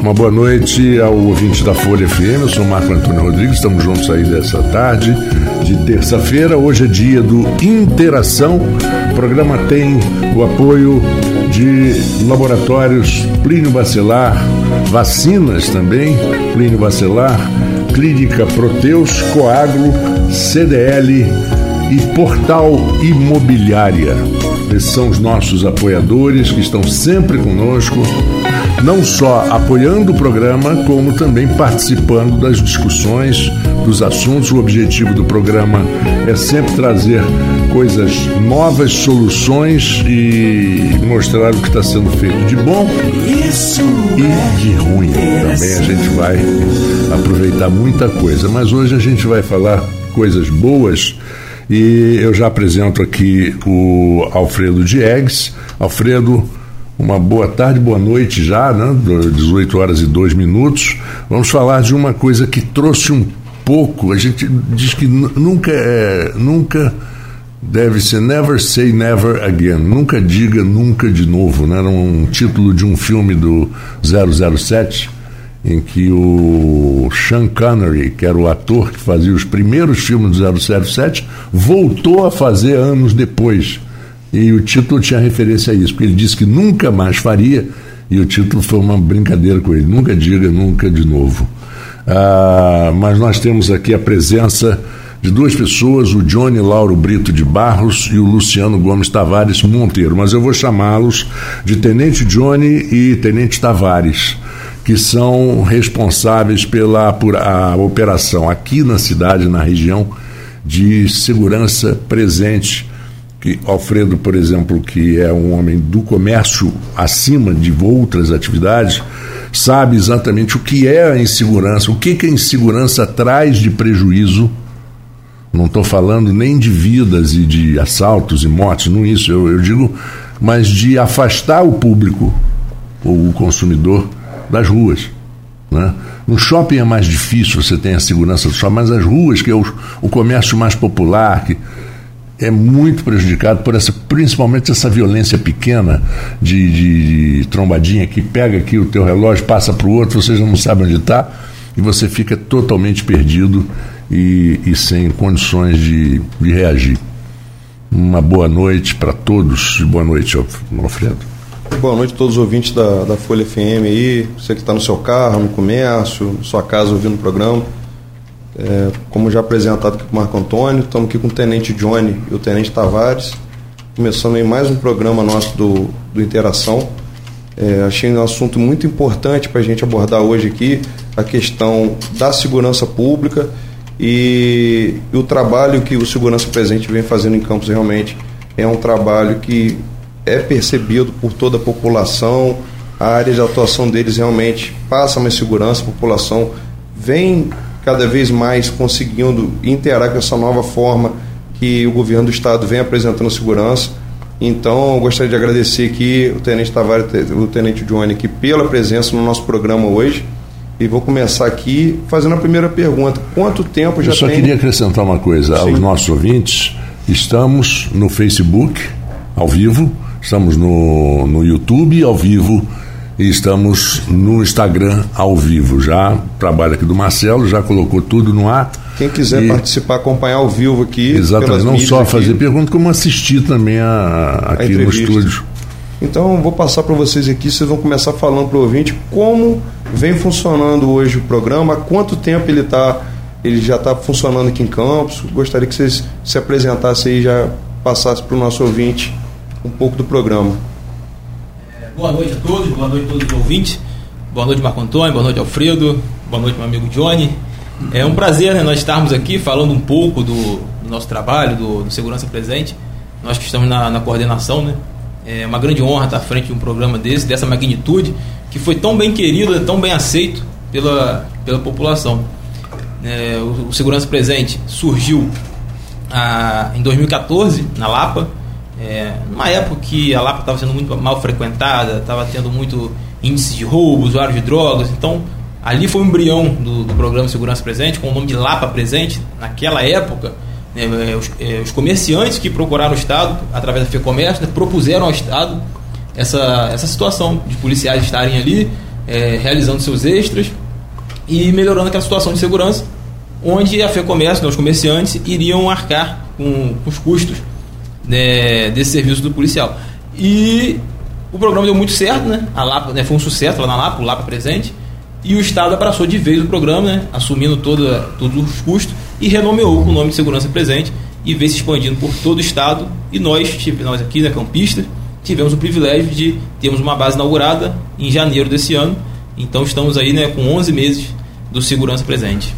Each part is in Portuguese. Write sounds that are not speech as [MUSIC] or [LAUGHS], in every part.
Uma boa noite ao ouvinte da Folha FM. Eu sou Marco Antônio Rodrigues. Estamos juntos aí dessa tarde de terça-feira. Hoje é dia do Interação. O programa tem o apoio de laboratórios Plínio Bacelar, vacinas também, Plínio Bacelar, Clínica Proteus, Coagro, CDL e Portal Imobiliária. Esses são os nossos apoiadores que estão sempre conosco, não só apoiando o programa, como também participando das discussões, dos assuntos. O objetivo do programa é sempre trazer coisas novas, soluções e mostrar o que está sendo feito de bom e de ruim. Também a gente vai aproveitar muita coisa, mas hoje a gente vai falar coisas boas e eu já apresento aqui o Alfredo Diegues. Alfredo, uma boa tarde, boa noite já, né? 18 horas e 2 minutos. Vamos falar de uma coisa que trouxe um pouco. A gente diz que nunca é, nunca deve ser Never Say Never Again. Nunca diga nunca de novo, né? Era um título de um filme do 007 em que o Sean Connery, que era o ator que fazia os primeiros filmes do 007, voltou a fazer anos depois. E o título tinha referência a isso, porque ele disse que nunca mais faria, e o título foi uma brincadeira com ele: nunca diga nunca de novo. Ah, mas nós temos aqui a presença de duas pessoas, o Johnny Lauro Brito de Barros e o Luciano Gomes Tavares Monteiro, mas eu vou chamá-los de Tenente Johnny e Tenente Tavares que são responsáveis pela por a operação aqui na cidade, na região, de segurança presente. Que Alfredo, por exemplo, que é um homem do comércio acima de outras atividades, sabe exatamente o que é a insegurança, o que, que a insegurança traz de prejuízo. Não estou falando nem de vidas e de assaltos e mortes, não isso, eu, eu digo, mas de afastar o público, ou o consumidor, das ruas. Né? No shopping é mais difícil, você tem a segurança do shopping, mas as ruas, que é o, o comércio mais popular, que é muito prejudicado por essa, principalmente essa violência pequena de, de, de trombadinha que pega aqui o teu relógio, passa para o outro, vocês não sabem onde está e você fica totalmente perdido e, e sem condições de, de reagir. Uma boa noite para todos. Boa noite, Alfredo. Boa noite a todos os ouvintes da, da Folha FM aí, você que está no seu carro, no comércio, na sua casa ouvindo o programa. É, como já apresentado aqui com o Marco Antônio, estamos aqui com o Tenente Johnny e o Tenente Tavares, começando aí mais um programa nosso do, do Interação. É, achei um assunto muito importante para a gente abordar hoje aqui, a questão da segurança pública e, e o trabalho que o Segurança Presente vem fazendo em Campos realmente é um trabalho que é percebido por toda a população, a área de atuação deles realmente passa mais segurança, a população vem cada vez mais conseguindo interar com essa nova forma que o governo do estado vem apresentando segurança. Então, eu gostaria de agradecer aqui o Tenente Tavares, o Tenente Johnny, aqui pela presença no nosso programa hoje. E vou começar aqui fazendo a primeira pergunta. Quanto tempo já tem... Eu só tem... queria acrescentar uma coisa Sim. aos nossos ouvintes. Estamos no Facebook, ao vivo, Estamos no, no YouTube ao vivo e estamos no Instagram ao vivo. Já trabalho aqui do Marcelo, já colocou tudo no ar. Quem quiser e... participar, acompanhar ao vivo aqui. Exatamente, não só aqui. fazer pergunta, como assistir também a, aqui a no estúdio. Então, vou passar para vocês aqui, vocês vão começar falando para o ouvinte como vem funcionando hoje o programa, há quanto tempo ele está ele já está funcionando aqui em Campos. Gostaria que vocês se apresentassem e já passassem para o nosso ouvinte um pouco do programa. Boa noite a todos, boa noite a todos os ouvintes. Boa noite, Marco Antônio, boa noite, Alfredo, boa noite, meu amigo Johnny. É um prazer né, nós estarmos aqui falando um pouco do, do nosso trabalho, do, do, Segurança Presente. Nós que estamos na, na, coordenação, né? É uma grande honra estar à frente de um programa desse, dessa magnitude, que foi tão bem querido, tão bem aceito pela, pela população. É, o, o, Segurança Presente surgiu ah, em 2014, na Lapa, é, numa época que a Lapa estava sendo muito mal frequentada, estava tendo muito índice de roubo, usuário de drogas, então ali foi o embrião do, do programa Segurança Presente, com o nome de Lapa Presente. Naquela época, né, é, os, é, os, comerciantes que procuraram o Estado, através da FEComércio, né, propuseram ao Estado essa, essa situação de policiais estarem ali é, realizando seus extras e melhorando aquela situação de segurança, onde a FEComércio, né, os comerciantes, iriam arcar com, com os custos né, desse serviço do policial. E o programa deu muito certo, né? A Lapa né, foi um sucesso lá na Lapa, o Lapa presente. E o Estado abraçou de vez o programa, né, assumindo todos os custos e renomeou com o nome de Segurança Presente e veio se expandindo por todo o Estado. E nós, tipo, nós aqui, né, campistas, tivemos o privilégio de termos uma base inaugurada em janeiro desse ano. Então estamos aí né, com 11 meses do Segurança Presente.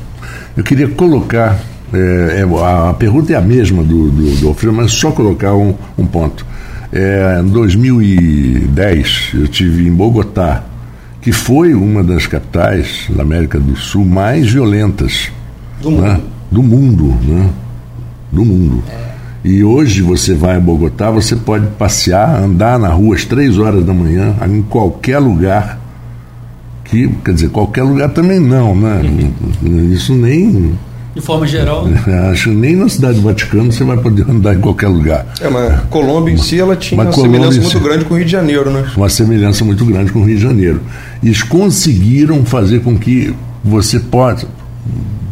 Eu queria colocar, é, a pergunta é a mesma do, do, do Alfredo, mas só colocar um, um ponto. É, em 2010, eu tive em Bogotá, que foi uma das capitais da América do Sul mais violentas do mundo. Né? Do mundo, né? Do mundo. É. E hoje você vai a Bogotá, você pode passear, andar na rua às três horas da manhã, em qualquer lugar. Que, quer dizer, qualquer lugar também não, né? [LAUGHS] Isso nem. De forma geral. Acho que nem na cidade do Vaticano você vai poder andar em qualquer lugar. É, mas Colômbia em si ela tinha uma semelhança muito grande com o Rio de Janeiro, né? Uma semelhança muito grande com o Rio de Janeiro. Eles conseguiram fazer com que você possa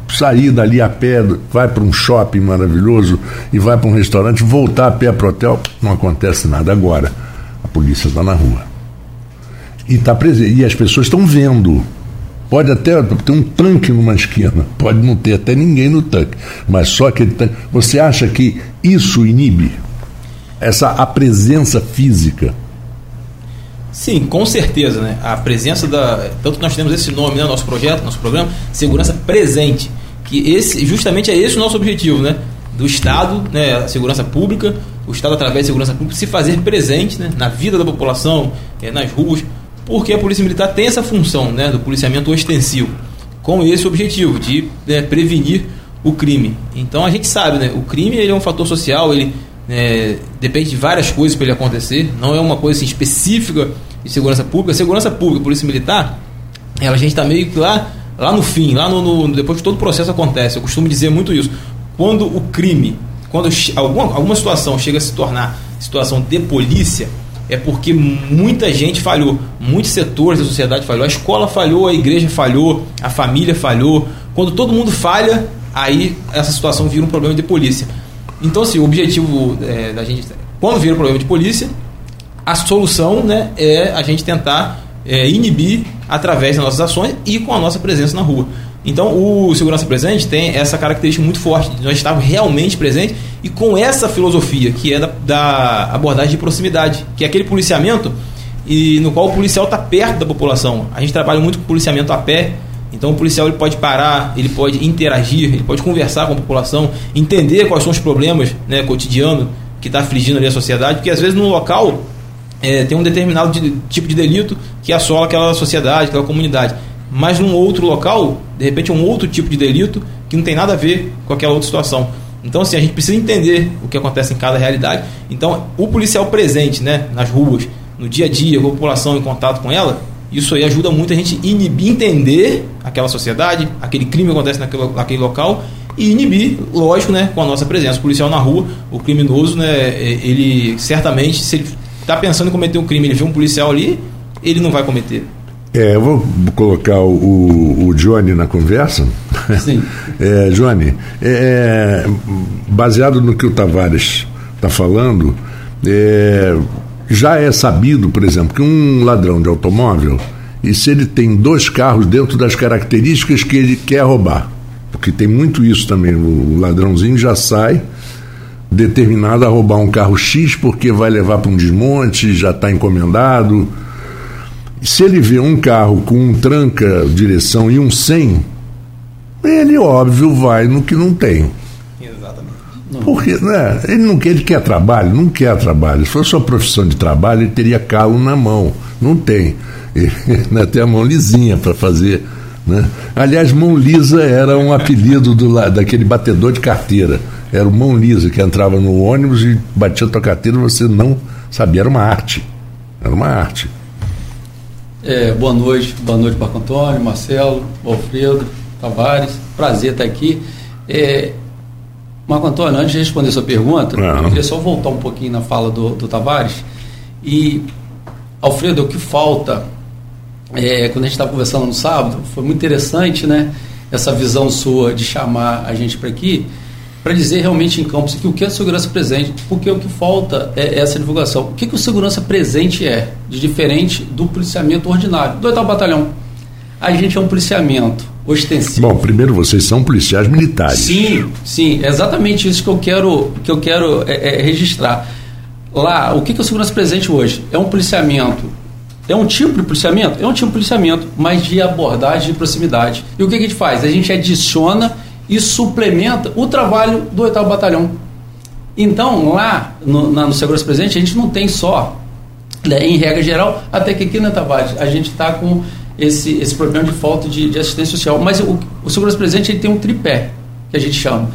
sair dali a pé, vai para um shopping maravilhoso e vai para um restaurante, voltar a pé para o hotel, não acontece nada agora. A polícia está na rua. E, tá presente, e as pessoas estão vendo. Pode até ter um tanque numa esquina, pode não ter até ninguém no tanque, mas só aquele tanque. Você acha que isso inibe essa a presença física? Sim, com certeza, né? A presença da. Tanto que nós temos esse nome, né? Nosso projeto, nosso programa, segurança presente que esse justamente é esse o nosso objetivo, né? Do Estado, né, a segurança pública, o Estado através da segurança pública se fazer presente né, na vida da população, é, nas ruas, porque a Polícia Militar tem essa função né, do policiamento ostensivo, com esse objetivo de né, prevenir o crime. Então a gente sabe, né, o crime ele é um fator social, ele é, depende de várias coisas para ele acontecer, não é uma coisa assim, específica de segurança pública. Segurança pública, Polícia Militar, ela, a gente está meio que lá lá no fim, lá no, no, depois que todo o processo acontece, eu costumo dizer muito isso. Quando o crime, quando alguma, alguma situação chega a se tornar situação de polícia, é porque muita gente falhou, muitos setores da sociedade falhou, a escola falhou, a igreja falhou, a família falhou. Quando todo mundo falha, aí essa situação vira um problema de polícia. Então, assim, o objetivo é, da gente, quando vira um problema de polícia, a solução né, é a gente tentar é, inibir através das nossas ações e com a nossa presença na rua. Então, o Segurança Presente tem essa característica muito forte de nós estarmos realmente presentes e com essa filosofia, que é da, da abordagem de proximidade, que é aquele policiamento e no qual o policial está perto da população. A gente trabalha muito com policiamento a pé, então o policial ele pode parar, ele pode interagir, ele pode conversar com a população, entender quais são os problemas né, cotidianos que está afligindo ali a sociedade, porque às vezes no local é, tem um determinado de, tipo de delito que assola aquela sociedade, aquela comunidade. Mas num outro local, de repente, é um outro tipo de delito que não tem nada a ver com aquela outra situação. Então, assim, a gente precisa entender o que acontece em cada realidade. Então, o policial presente né, nas ruas, no dia a dia, com a população em contato com ela, isso aí ajuda muito a gente inibir, entender aquela sociedade, aquele crime que acontece naquele, naquele local e inibir, lógico, né, com a nossa presença. O policial na rua, o criminoso, né, ele certamente, se ele está pensando em cometer um crime, ele vê um policial ali, ele não vai cometer. É, eu vou colocar o, o Johnny na conversa. Sim. [LAUGHS] é, Johnny, é, baseado no que o Tavares está falando, é, já é sabido, por exemplo, que um ladrão de automóvel, e se ele tem dois carros dentro das características que ele quer roubar, porque tem muito isso também, o ladrãozinho já sai determinado a roubar um carro X porque vai levar para um desmonte, já está encomendado. Se ele vê um carro com um tranca, direção e um 100, ele, óbvio, vai no que não tem. Exatamente. Porque né, ele não quer, ele quer trabalho, não quer trabalho. Se fosse sua profissão de trabalho, ele teria calo na mão. Não tem. Ele [LAUGHS] né, tem a mão lisinha para fazer. Né? Aliás, mão lisa era um apelido do, daquele batedor de carteira era o mão lisa que entrava no ônibus e batia a tua carteira e você não sabia, era uma arte. Era uma arte. É, boa noite, boa noite Marco Antônio, Marcelo, Alfredo, Tavares, prazer estar aqui. É, Marco Antônio, antes de responder sua pergunta, eu queria só voltar um pouquinho na fala do, do Tavares. E, Alfredo, o que falta é, quando a gente estava conversando no sábado, foi muito interessante, né? Essa visão sua de chamar a gente para aqui, para dizer realmente em campos que o que é segurança presente, porque o que falta é essa divulgação. O que, que o segurança presente é, de diferente do policiamento ordinário, do oitavo batalhão? A gente é um policiamento ostensivo. Bom, primeiro vocês são policiais militares. Sim, sim, é exatamente isso que eu quero, que eu quero é, é, registrar. Lá, o que, que é o segurança presente hoje? É um policiamento é um tipo de policiamento? É um tipo de policiamento, mas de abordagem de proximidade. E o que a gente faz? A gente adiciona e suplementa o trabalho do oitavo batalhão. Então, lá no, na, no Segurança Presente, a gente não tem só, né, em regra geral, até que aqui na Tavares, a gente está com esse, esse problema de falta de, de assistência social. Mas o, o Segurança Presente ele tem um tripé, que a gente chama.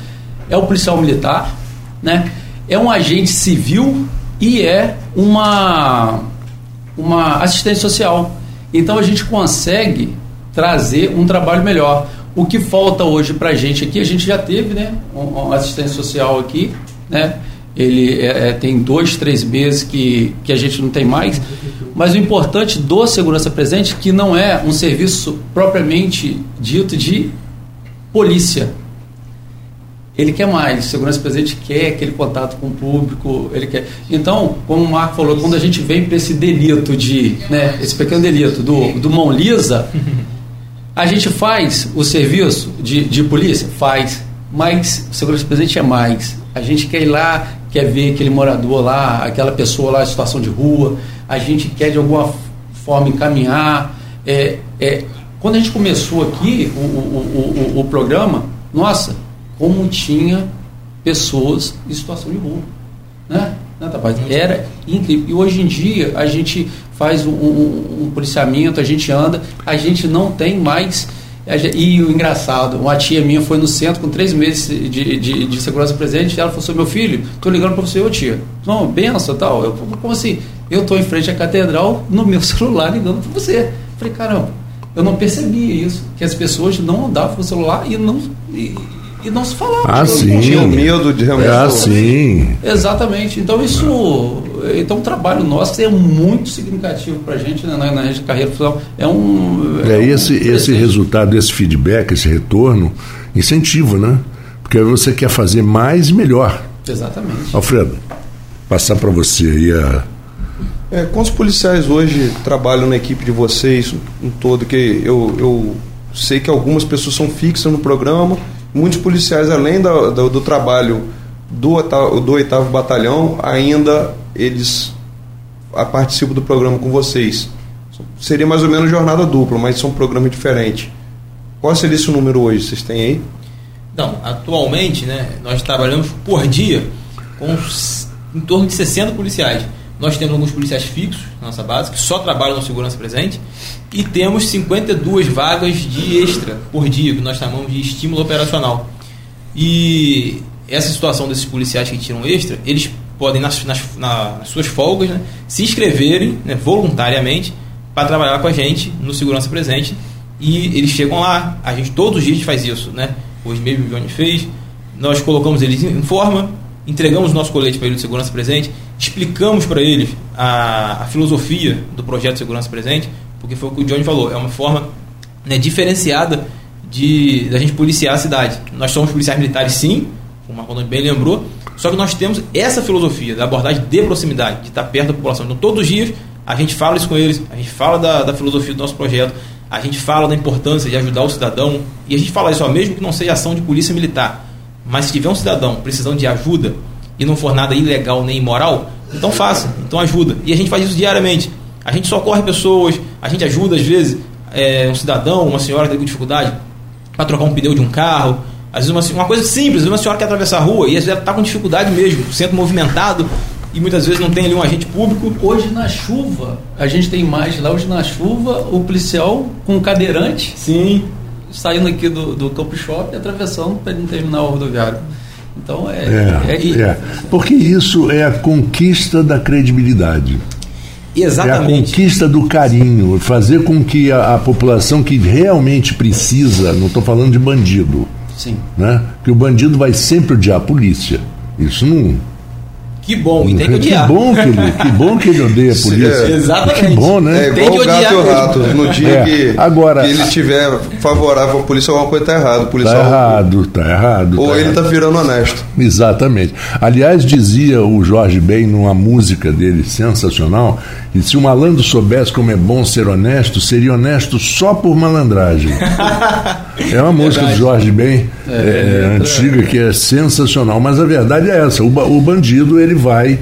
É o policial militar, né? é um agente civil e é uma uma assistência social. Então a gente consegue trazer um trabalho melhor. O que falta hoje para a gente aqui, a gente já teve né, uma assistência social aqui, né? Ele é, é, tem dois, três meses que, que a gente não tem mais. Mas o importante do Segurança Presente que não é um serviço propriamente dito de polícia ele quer mais. Segurança presente quer aquele contato com o público, ele quer. Então, como o Marco falou, quando a gente vem para esse delito de, né, esse pequeno delito do, do mão lisa, a gente faz o serviço de, de polícia? Faz. Mas o segurança presente é mais. A gente quer ir lá, quer ver aquele morador lá, aquela pessoa lá em situação de rua, a gente quer de alguma forma encaminhar. É, é, quando a gente começou aqui o, o, o, o programa, nossa, como tinha pessoas em situação de rua. Né? Né Era incrível. E hoje em dia a gente faz um, um, um, policiamento, a gente anda, a gente não tem mais. E o engraçado, uma tia minha foi no centro com três meses de, de, de segurança presente, e ela falou assim, meu filho, estou ligando para você, ô tia. Não, benção tal. Eu, como assim? Eu estou em frente à catedral no meu [LAUGHS] celular ligando para você. Falei, caramba, eu não percebia isso, que as pessoas não andavam com o celular e não. E, e não se falava. Ah, sim. Tinha medo de realmente. Ah, sim. Exatamente. Então isso, então o trabalho nosso é muito significativo para a gente né, na, na de carreira profissional. É um. É, é esse um esse resultado, esse feedback, esse retorno incentiva, né? Porque você quer fazer mais e melhor. Exatamente. Alfredo, passar para você aí a é, quantos policiais hoje trabalham na equipe de vocês, em todo? Que eu, eu sei que algumas pessoas são fixas no programa muitos policiais, além do, do, do trabalho do, do oitavo batalhão, ainda eles participam do programa com vocês. Seria mais ou menos jornada dupla, mas são programas diferentes. Qual seria esse número hoje? Vocês têm aí? Não, atualmente, né, nós trabalhamos por dia com em torno de 60 policiais. Nós temos alguns policiais fixos na nossa base, que só trabalham no segurança presente, e temos 52 vagas de extra por dia, que nós chamamos de estímulo operacional. E essa situação desses policiais que tiram extra, eles podem, nas, nas, nas suas folgas, né, se inscreverem né, voluntariamente para trabalhar com a gente no Segurança Presente. E eles chegam lá, a gente todos os dias faz isso. Né? Hoje mesmo o Johnny fez, nós colocamos eles em forma, entregamos nosso colete para eles de Segurança Presente, explicamos para eles a, a filosofia do projeto Segurança Presente, porque foi o que o Johnny falou, é uma forma né, diferenciada de da gente policiar a cidade. Nós somos policiais militares, sim, como o Marco bem lembrou, só que nós temos essa filosofia da abordagem de proximidade, de estar perto da população. Então, todos os dias, a gente fala isso com eles, a gente fala da, da filosofia do nosso projeto, a gente fala da importância de ajudar o cidadão, e a gente fala isso, ó, mesmo que não seja ação de polícia militar, mas se tiver um cidadão precisando de ajuda e não for nada ilegal nem imoral, então faça, então ajuda. E a gente faz isso diariamente. A gente socorre pessoas, a gente ajuda às vezes é, um cidadão, uma senhora que tem dificuldade para trocar um pneu de um carro. Às vezes uma, uma coisa simples, às vezes uma senhora quer atravessar a rua e às vezes está com dificuldade mesmo, centro movimentado e muitas vezes não tem ali um agente público. Hoje na chuva, a gente tem mais lá, hoje na chuva, o policial com um cadeirante. Sim. Saindo aqui do, do Campo Shopping e atravessando para ele terminar o rodoviário. Então é, é, é, é, Porque isso é a conquista da credibilidade. Exatamente. É a conquista do carinho, fazer com que a, a população que realmente precisa, não estou falando de bandido, Sim. Né? que o bandido vai sempre odiar a polícia. Isso não. Que bom, e tem que odiar. Que bom que ele, que bom que ele odeia a [LAUGHS] polícia. É, Exatamente. Que bom, né? É igual tem o gato e o rato. No dia é. que, Agora, que ele tiver favorável à polícia, alguma coisa está errada. Está errado, está errado. Ou tá ele está virando honesto. Exatamente. Aliás, dizia o Jorge Ben numa música dele sensacional, e se o malandro soubesse como é bom ser honesto, seria honesto só por malandragem. é uma música do Jorge Ben, é, é, é, antiga, que é sensacional. Mas a verdade é essa: o, o bandido ele vai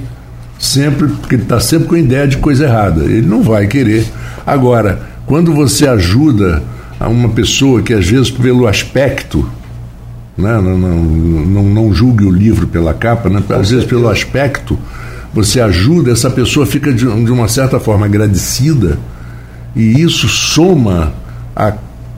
sempre, porque ele está sempre com a ideia de coisa errada. Ele não vai querer. Agora, quando você ajuda a uma pessoa que às vezes pelo aspecto, né, não, não, não, não julgue o livro pela capa, né, às vezes pelo aspecto, você ajuda, essa pessoa fica de, de uma certa forma agradecida e isso soma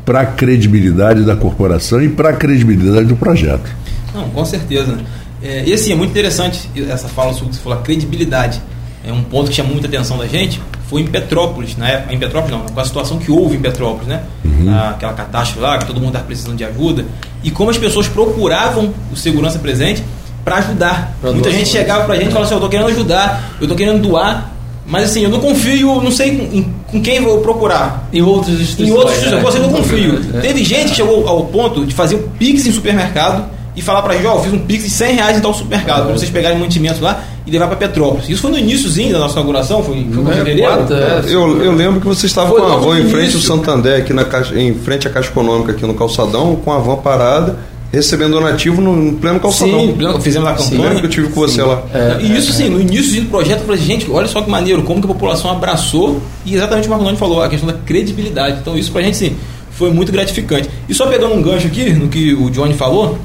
para a credibilidade da corporação e para a credibilidade do projeto. Não, com certeza. É, e assim, é muito interessante essa fala sobre que você falou, a credibilidade. É um ponto que chama muita atenção da gente. Foi em Petrópolis, na época, em Petrópolis não, com a situação que houve em Petrópolis, né? Uhum. Aquela catástrofe lá, que todo mundo estava precisando de ajuda. E como as pessoas procuravam o segurança presente para ajudar. Pra Muita gente chegava para a gente e falava assim: Eu estou querendo ajudar, eu estou querendo doar, mas assim, eu não confio, não sei com, com quem vou procurar. Em outras instituições. Em outras instituições, né? eu não confio. É. Teve gente que chegou ao ponto de fazer o Pix em supermercado e falar para a gente, ó, oh, fiz um Pix de 100 reais em tal supermercado, para vocês pegarem mantimentos lá e levar para Petrópolis. Isso foi no iníciozinho da nossa inauguração, foi, foi é, fevereiro. É, eu, eu lembro que você estava foi com a van em frente ao Santander, aqui na caixa, em frente à Caixa Econômica, aqui no calçadão, com a van parada recebendo donativo no, pleno calçadão. Sim, fizemos a campanha. Sim, que eu tive com você sim. lá. É, e isso sim, no início do projeto, eu falei, gente, olha só que maneiro, como que a população abraçou e exatamente o Marco falou, a questão da credibilidade. Então isso pra gente sim, foi muito gratificante. E só pegando um gancho aqui no que o Johnny falou,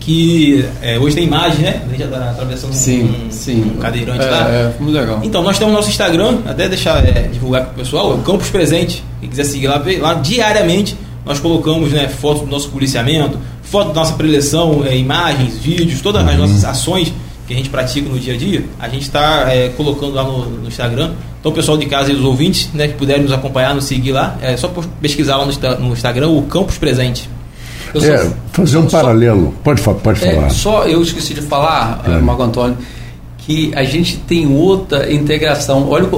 que é, hoje tem imagem, né? A gente já tá atravessando sim, um, sim. um cadeirante é, lá. É, muito legal. Então, nós temos nosso Instagram, até deixar é, divulgar para o pessoal, o Campus Presente. Quem quiser seguir lá, lá diariamente nós colocamos né, fotos do nosso policiamento, foto da nossa preleção, é, imagens, vídeos, todas as uhum. nossas ações que a gente pratica no dia a dia, a gente está é, colocando lá no, no, Instagram. Então, o pessoal de casa e os ouvintes né, que puderem nos acompanhar, nos seguir lá, é só pesquisar lá no, no Instagram o Campus Presente. Eu é, só, fazer um só, paralelo. Pode, pode é, falar. Só eu esqueci de falar, é. Marco Antônio, que a gente tem outra integração. Olha,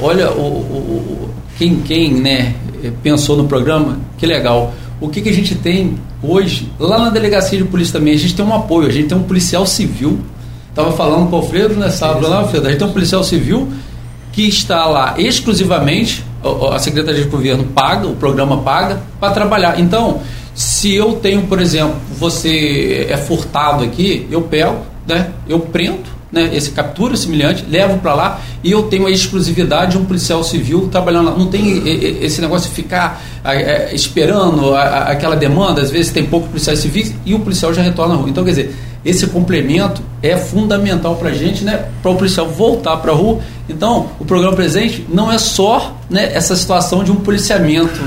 olha o, o, quem, quem né, pensou no programa, que legal. O que, que a gente tem hoje, lá na delegacia de polícia também, a gente tem um apoio, a gente tem um policial civil. Estava falando com o Alfredo, né, sábado lá, Alfredo, a gente tem um policial civil que está lá exclusivamente, a Secretaria de Governo paga, o programa paga, para trabalhar. Então, se eu tenho, por exemplo, você é furtado aqui, eu pego, né? Eu prendo, né? Esse captura semelhante, levo para lá e eu tenho a exclusividade de um policial civil trabalhando lá. Não tem esse negócio de ficar esperando aquela demanda. Às vezes tem poucos policiais civis e o policial já retorna à rua. Então, quer dizer, esse complemento é fundamental para a gente, né? Para o policial voltar para a rua. Então, o programa presente não é só né, essa situação de um policiamento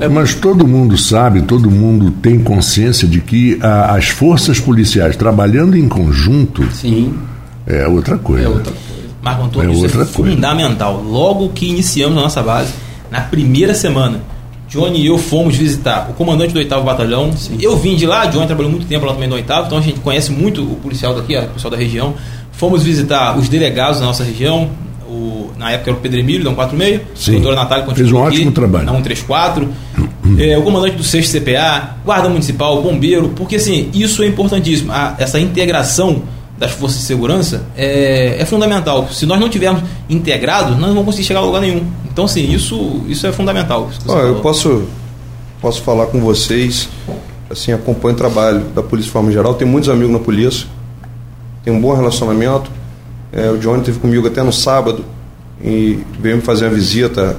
é Mas todo mundo sabe, todo mundo tem consciência de que a, as forças policiais trabalhando em conjunto Sim. é outra coisa. É outra coisa. Marco Antônio, é isso outra é coisa. fundamental. Logo que iniciamos a nossa base, na primeira semana, Johnny e eu fomos visitar o comandante do 8 Batalhão. Sim. Eu vim de lá, Johnny trabalhou muito tempo lá também no 8 então a gente conhece muito o policial daqui, o policial da região. Fomos visitar os delegados da nossa região, o, na época era o Pedro Emílio, da 146, Sim. a doutora Natália Fez um ótimo trabalho. Na 134, [CLEARS THROAT] é, o comandante do 6 CPA, guarda municipal, bombeiro, porque assim, isso é importantíssimo. A, essa integração das forças de segurança é, é, fundamental. Se nós não tivermos integrados, nós não vamos conseguir chegar a lugar nenhum. Então, assim, isso, isso é fundamental. Ah, eu posso, posso falar com vocês, assim, acompanho o trabalho da polícia de forma geral, tenho muitos amigos na polícia, tenho um bom relacionamento, é, o Johnny esteve comigo até no sábado e veio me fazer uma visita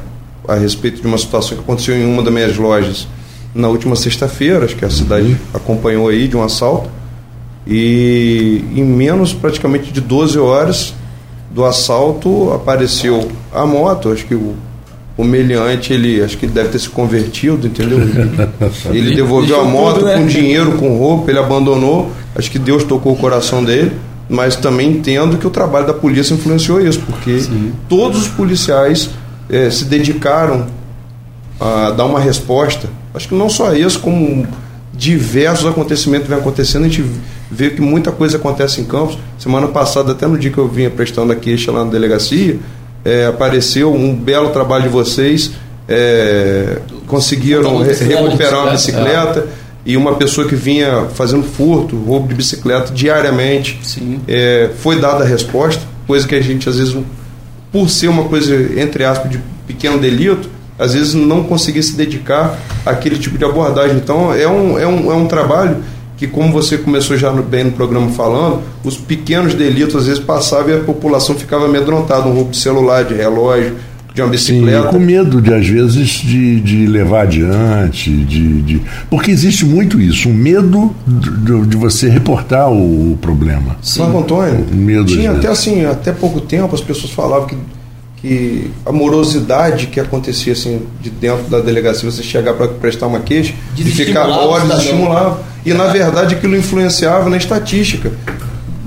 a respeito de uma situação que aconteceu em uma das minhas lojas na última sexta-feira, acho que a cidade uhum. acompanhou aí de um assalto. E em menos praticamente de 12 horas do assalto apareceu a moto, acho que o, o meliante ele acho que deve ter se convertido, entendeu? Ele, [LAUGHS] ele devolveu a moto tudo, né? com dinheiro, com roupa, ele abandonou, acho que Deus tocou o coração dele mas também entendo que o trabalho da polícia influenciou isso, porque Sim. todos os policiais é, se dedicaram a dar uma resposta. Acho que não só isso, como diversos acontecimentos vêm acontecendo, a gente vê que muita coisa acontece em Campos. Semana passada, até no dia que eu vinha prestando a queixa lá na delegacia, é, apareceu um belo trabalho de vocês, é, conseguiram re recuperar uma bicicleta. E uma pessoa que vinha fazendo furto, roubo de bicicleta diariamente, é, foi dada a resposta, coisa que a gente às vezes, por ser uma coisa, entre aspas, de pequeno delito, às vezes não conseguia se dedicar àquele tipo de abordagem. Então é um, é um, é um trabalho que, como você começou já no, bem no programa falando, os pequenos delitos às vezes passavam e a população ficava amedrontada, um roubo de celular, de relógio, de uma bicicleta. Sim, com medo de, às vezes, de, de levar adiante, de, de, Porque existe muito isso, um medo de, de você reportar o, o problema. Sim. Marco Antônio, um medo tinha até assim, até pouco tempo as pessoas falavam que que a morosidade que acontecia assim de dentro da delegacia, você chegar para prestar uma queixa e ficar horas estimulava. E na verdade aquilo influenciava na estatística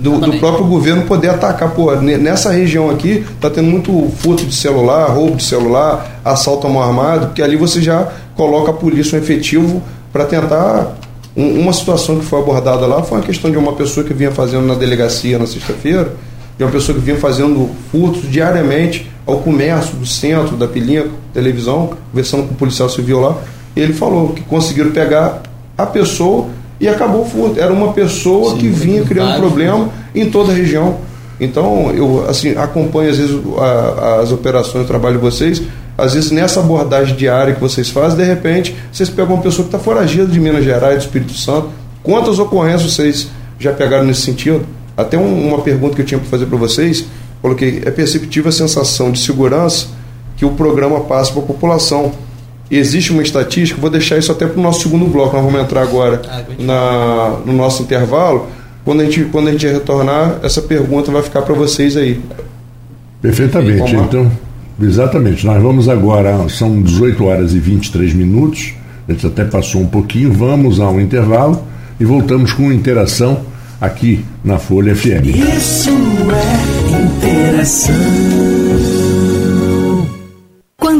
do, do, próprio governo poder atacar. Pô, nessa região aqui está tendo muito furto de celular, roubo de celular, assalto a mão armado, porque ali você já coloca a polícia um efetivo para tentar. Um, uma situação que foi abordada lá foi uma questão de uma pessoa que vinha fazendo na delegacia na sexta-feira, de uma pessoa que vinha fazendo furtos diariamente ao comércio do centro, da Pilinha, televisão, conversando com o policial civil lá, ele falou que conseguiram pegar a pessoa e acabou o furto. Era uma pessoa Sim, que vinha criando problema em toda a região. Então, eu assim, acompanho às vezes a, as operações, o trabalho de vocês, às vezes nessa abordagem diária que vocês fazem, de repente, vocês pegam uma pessoa que está foragida de Minas Gerais, do Espírito Santo. Quantas ocorrências vocês já pegaram nesse sentido? Até um, uma pergunta que eu tinha para fazer para vocês coloquei, é perceptível a sensação de segurança que o programa passa para a população. Existe uma estatística, vou deixar isso até para o nosso segundo bloco, nós vamos entrar agora ah, na, no nosso intervalo. Quando a, gente, quando a gente retornar, essa pergunta vai ficar para vocês aí. Perfeitamente. Então, exatamente. Nós vamos agora, são 18 horas e 23 minutos, a gente até passou um pouquinho, vamos ao intervalo e voltamos com interação aqui na Folha FM. Isso é interação.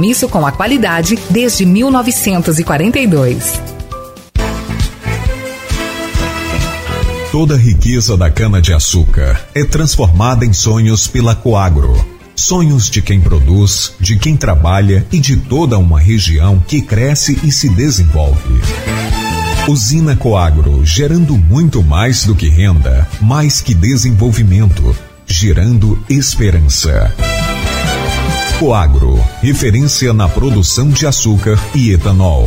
compromisso com a qualidade desde 1942. Toda a riqueza da cana-de-açúcar é transformada em sonhos pela Coagro. Sonhos de quem produz, de quem trabalha e de toda uma região que cresce e se desenvolve. Usina Coagro, gerando muito mais do que renda, mais que desenvolvimento, gerando esperança. Coagro, referência na produção de açúcar e etanol.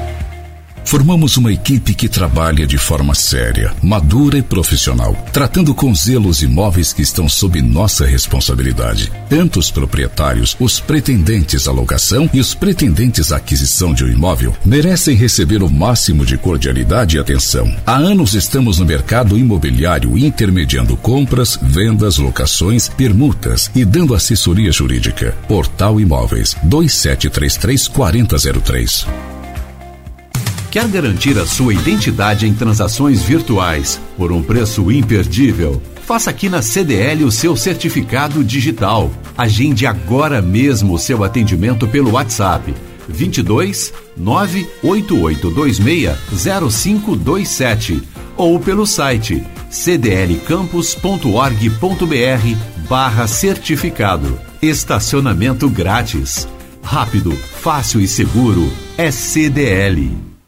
Formamos uma equipe que trabalha de forma séria, madura e profissional, tratando com zelo os imóveis que estão sob nossa responsabilidade. Tanto os proprietários, os pretendentes à locação e os pretendentes à aquisição de um imóvel merecem receber o máximo de cordialidade e atenção. Há anos estamos no mercado imobiliário intermediando compras, vendas, locações, permutas e dando assessoria jurídica. Portal Imóveis 2733 4003. Quer garantir a sua identidade em transações virtuais por um preço imperdível? Faça aqui na CDL o seu certificado digital. Agende agora mesmo o seu atendimento pelo WhatsApp 22 98826 0527 ou pelo site cdlcampus.org.br barra certificado. Estacionamento grátis. Rápido, fácil e seguro é CDL.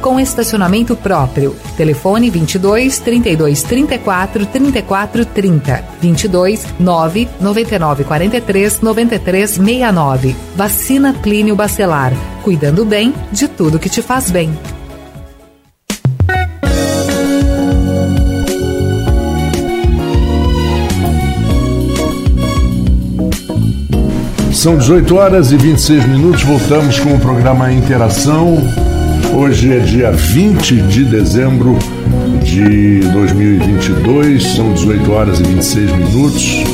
com estacionamento próprio. Telefone 22 32 34 34 30 22 9 99 43 93 69. Vacina Clínio Bacelar, cuidando bem de tudo que te faz bem. São 18 horas e 26 minutos. Voltamos com o programa Interação Hoje é dia 20 de dezembro de 2022, são 18 horas e 26 minutos.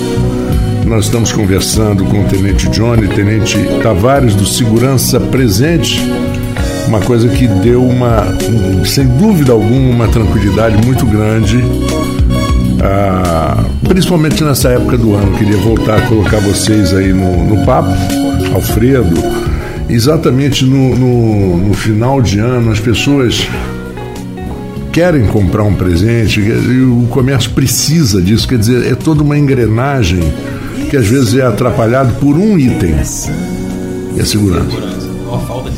Nós estamos conversando com o Tenente Johnny, Tenente Tavares do Segurança Presente, uma coisa que deu uma, sem dúvida alguma, uma tranquilidade muito grande, ah, principalmente nessa época do ano. Queria voltar a colocar vocês aí no, no papo, Alfredo, exatamente no, no, no final de ano, as pessoas querem comprar um presente e o comércio precisa disso, quer dizer, é toda uma engrenagem que às vezes é atrapalhado por um item. E a segurança.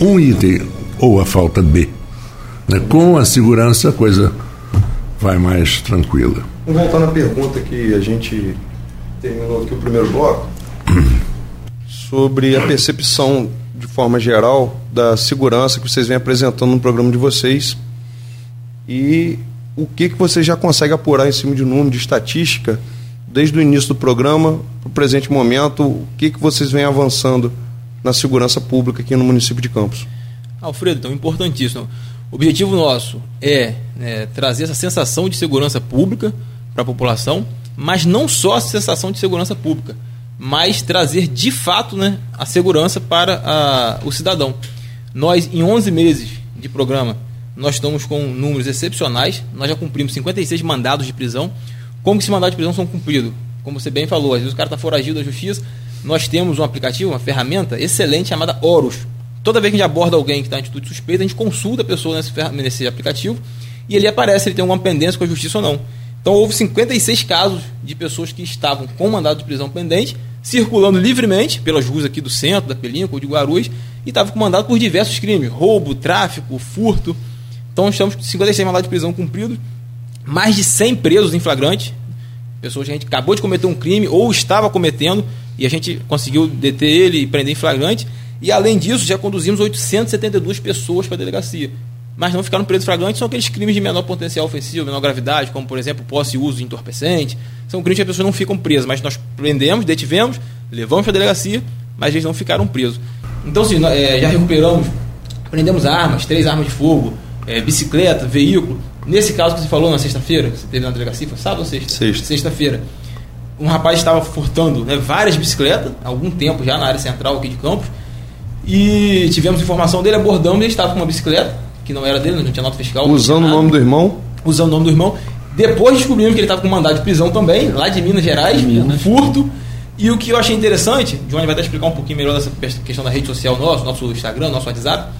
Um item ou a falta de. Né? Com a segurança a coisa vai mais tranquila. Vamos voltar na pergunta que a gente terminou aqui o primeiro bloco sobre a percepção de forma geral, da segurança que vocês vêm apresentando no programa de vocês e o que, que vocês já conseguem apurar em cima de número, de estatística, desde o início do programa para o presente momento, o que, que vocês vêm avançando na segurança pública aqui no município de Campos? Alfredo, então, importantíssimo. O objetivo nosso é né, trazer essa sensação de segurança pública para a população, mas não só a sensação de segurança pública, mas trazer de fato né, a segurança para a, o cidadão. Nós, em 11 meses de programa, nós estamos com números excepcionais, nós já cumprimos 56 mandados de prisão. Como que esses mandados de prisão são cumpridos? Como você bem falou, às vezes o cara está foragido da justiça, nós temos um aplicativo, uma ferramenta excelente chamada Horus. Toda vez que a gente aborda alguém que está em atitude suspeita, a gente consulta a pessoa nesse, nesse aplicativo e ele aparece ele tem alguma pendência com a justiça ou não. Então houve 56 casos de pessoas que estavam com mandado de prisão pendente, circulando livremente pelas ruas aqui do centro, da Pelíncula, de Guarulhos, e estavam com mandado por diversos crimes: roubo, tráfico, furto. Então estamos com 56 mandados de prisão cumpridos, mais de 100 presos em flagrante, pessoas que a gente acabou de cometer um crime ou estava cometendo e a gente conseguiu deter ele e prender em flagrante. E além disso, já conduzimos 872 pessoas para a delegacia mas não ficaram presos flagrantes, são aqueles crimes de menor potencial ofensivo, menor gravidade, como por exemplo posse e uso de entorpecente. São crimes que as pessoas não ficam presas, mas nós prendemos, detivemos, levamos para a delegacia, mas eles não ficaram presos. Então, sim, é, já recuperamos, prendemos armas, três armas de fogo, é, bicicleta, veículo. Nesse caso que você falou na sexta-feira, que você teve na delegacia, foi sábado ou sexta? Sexta. Sexta-feira. Um rapaz estava furtando né, várias bicicletas, há algum tempo já na área central aqui de Campos, e tivemos informação dele, abordamos, ele estava com uma bicicleta, que não era dele, não tinha nota fiscal. Usando o nome do irmão? Usando o nome do irmão. Depois descobrimos que ele estava com mandado de prisão também, lá de Minas Gerais, Minas. furto. E o que eu achei interessante, Johnny vai até explicar um pouquinho melhor dessa questão da rede social nosso, nosso Instagram, nosso WhatsApp.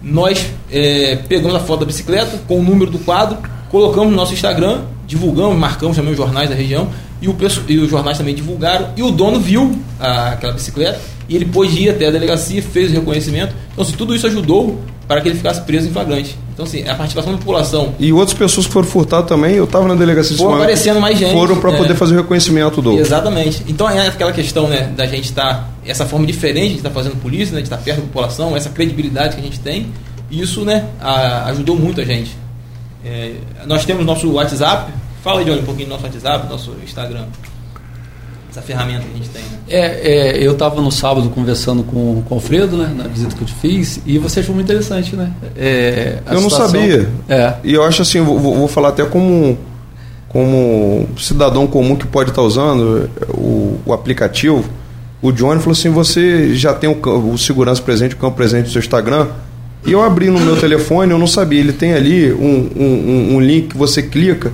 Nós é, pegamos a foto da bicicleta com o número do quadro, colocamos no nosso Instagram, divulgamos, marcamos também os jornais da região e, o, e os jornais também divulgaram. E o dono viu a, aquela bicicleta e ele pôde ir até a delegacia, fez o reconhecimento. Então, se tudo isso ajudou para que ele ficasse preso em flagrante. Então, assim, a participação da população. E outras pessoas que foram furtadas também, eu estava na delegacia Foram aparecendo mais gente. Foram para é, poder fazer o reconhecimento do. Exatamente. Então é aquela questão, né, da gente estar. Tá, essa forma diferente de estar tá fazendo polícia, né, de estar tá perto da população, essa credibilidade que a gente tem. Isso, né, a, ajudou muito a gente. É, nós temos nosso WhatsApp. Fala aí, Johnny, um pouquinho do nosso WhatsApp, nosso Instagram essa ferramenta que a gente tem. Né? É, é, eu estava no sábado conversando com, com o Alfredo, né, na visita que eu te fiz, e você achou muito interessante, né? É, eu situação, não sabia. É. E eu acho assim, vou, vou falar até como, como cidadão comum que pode estar usando o, o aplicativo. O Johnny falou assim: você já tem o, o segurança presente, o campo presente no seu Instagram. E eu abri no meu telefone, eu não sabia, ele tem ali um, um, um link que você clica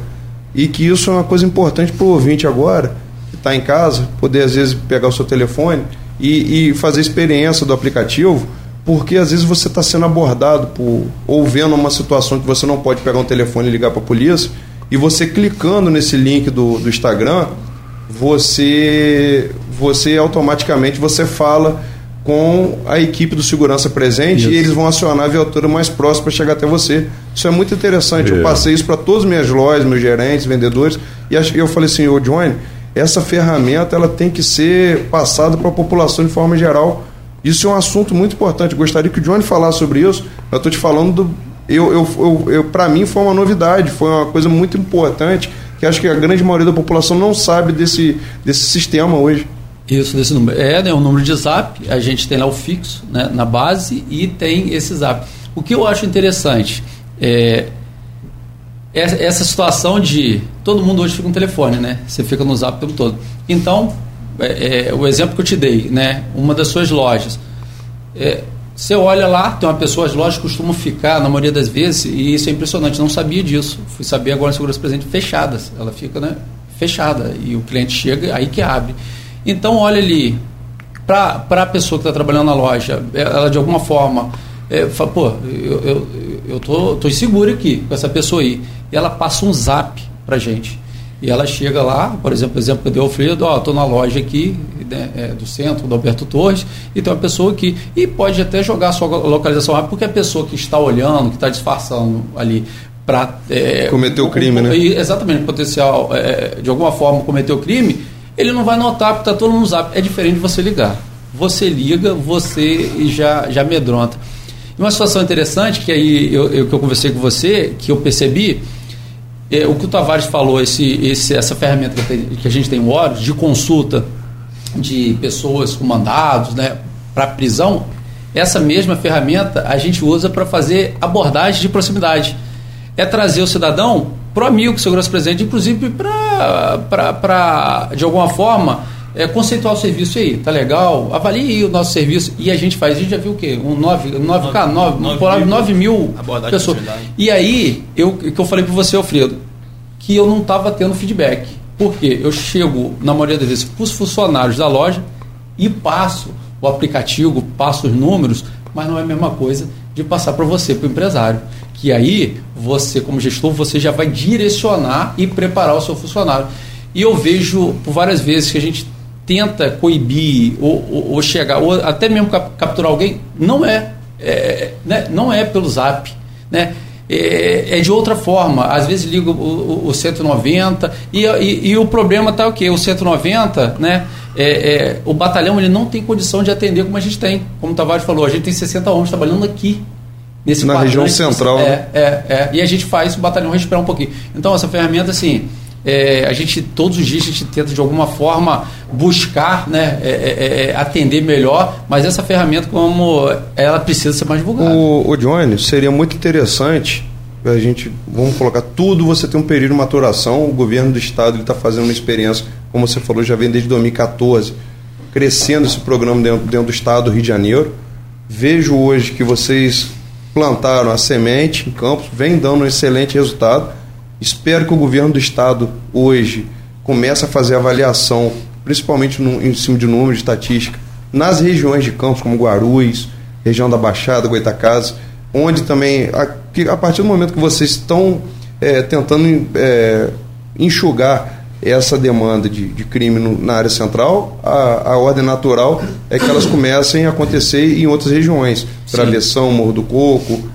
e que isso é uma coisa importante para o ouvinte agora, está em casa, poder às vezes pegar o seu telefone e, e fazer experiência do aplicativo, porque às vezes você está sendo abordado por, ou vendo uma situação que você não pode pegar um telefone e ligar para a polícia, e você clicando nesse link do, do Instagram, você, você automaticamente você fala com a equipe do segurança presente isso. e eles vão acionar a viatura mais próxima para chegar até você. Isso é muito interessante. É. Eu passei isso para todas as minhas lojas, meus gerentes, vendedores, e eu falei assim, ô Johnny, essa ferramenta ela tem que ser passada para a população de forma geral. Isso é um assunto muito importante. Gostaria que o Johnny falasse sobre isso. Eu estou te falando do, eu, eu, eu, eu para mim foi uma novidade, foi uma coisa muito importante que acho que a grande maioria da população não sabe desse, desse sistema hoje. Isso, desse número. É, né, número de zap, a gente tem lá o fixo né, na base e tem esse zap. O que eu acho interessante é essa situação de todo mundo hoje fica no telefone, né? Você fica no zap o tempo todo. Então, é, é, o exemplo que eu te dei, né? Uma das suas lojas. É, você olha lá, tem uma pessoa, as lojas costumam ficar, na maioria das vezes, e isso é impressionante, não sabia disso. Fui saber agora na segurança presente, fechadas. Ela fica né, fechada. E o cliente chega, aí que abre. Então, olha ali, para a pessoa que está trabalhando na loja, ela de alguma forma é, fala, pô, eu, eu, eu tô, tô inseguro aqui com essa pessoa aí. E ela passa um zap para gente. E ela chega lá, por exemplo, o exemplo que deu Alfredo, ó, estou na loja aqui né, é, do centro, do Alberto Torres, e tem uma pessoa aqui. E pode até jogar a sua localização rápida, porque a pessoa que está olhando, que está disfarçando ali para. É, cometer o crime, né? Exatamente, potencial, é, de alguma forma, cometer o crime, ele não vai notar, porque está todo mundo no zap. É diferente de você ligar. Você liga, você já, já amedronta. E uma situação interessante, que aí eu, eu, que eu conversei com você, que eu percebi é, o que o Tavares falou, esse, esse, essa ferramenta que, a gente tem o de consulta de pessoas com mandados né, para prisão, essa mesma ferramenta a gente usa para fazer abordagem de proximidade. É trazer o cidadão para o amigo, segurança presente, inclusive para, de alguma forma, é, conceituar o serviço aí, tá legal? Avalie o nosso serviço. E a gente faz, a gente já viu o quê? Um 9, 9K, 9, 9, 9 mil pessoas. E aí, eu, que eu falei para você, Alfredo, que eu não estava tendo feedback. Por quê? Eu chego, na maioria das vezes, para os funcionários da loja e passo o aplicativo, passo os números, mas não é a mesma coisa de passar para você, para o empresário. Que aí, você, como gestor, você já vai direcionar e preparar o seu funcionário. E eu vejo por várias vezes que a gente tenta coibir ou, ou, ou, chegar, ou até mesmo capturar alguém, não é, é né? não é pelo zap. Né? É, é, de outra forma. Às vezes liga o, o, o 190 e, e, e, o problema está o quê? O 190, né? É, é, o batalhão ele não tem condição de atender como a gente tem. Como o Tavares falou, a gente tem 60 homens trabalhando aqui. Nesse Na região central. É, né? é, é, E a gente faz o batalhão respirar um pouquinho. Então, essa ferramenta, assim, é, a gente todos os dias a gente tenta de alguma forma buscar né, é, é, é, atender melhor, mas essa ferramenta como ela precisa ser mais divulgada. O, o Johnny, seria muito interessante a gente, vamos colocar tudo, você tem um período de maturação, o governo do estado está fazendo uma experiência, como você falou, já vem desde 2014, crescendo esse programa dentro, dentro do estado do Rio de Janeiro. Vejo hoje que vocês plantaram a semente em campos, vem dando um excelente resultado Espero que o governo do estado hoje comece a fazer avaliação, principalmente no, em cima de números de estatística, nas regiões de campos como Guarulhos, região da Baixada, Goitacazes, onde também, a, que a partir do momento que vocês estão é, tentando é, enxugar essa demanda de, de crime no, na área central, a, a, ordem natural é que elas comecem a acontecer em outras regiões. Travessão, Morro do Coco.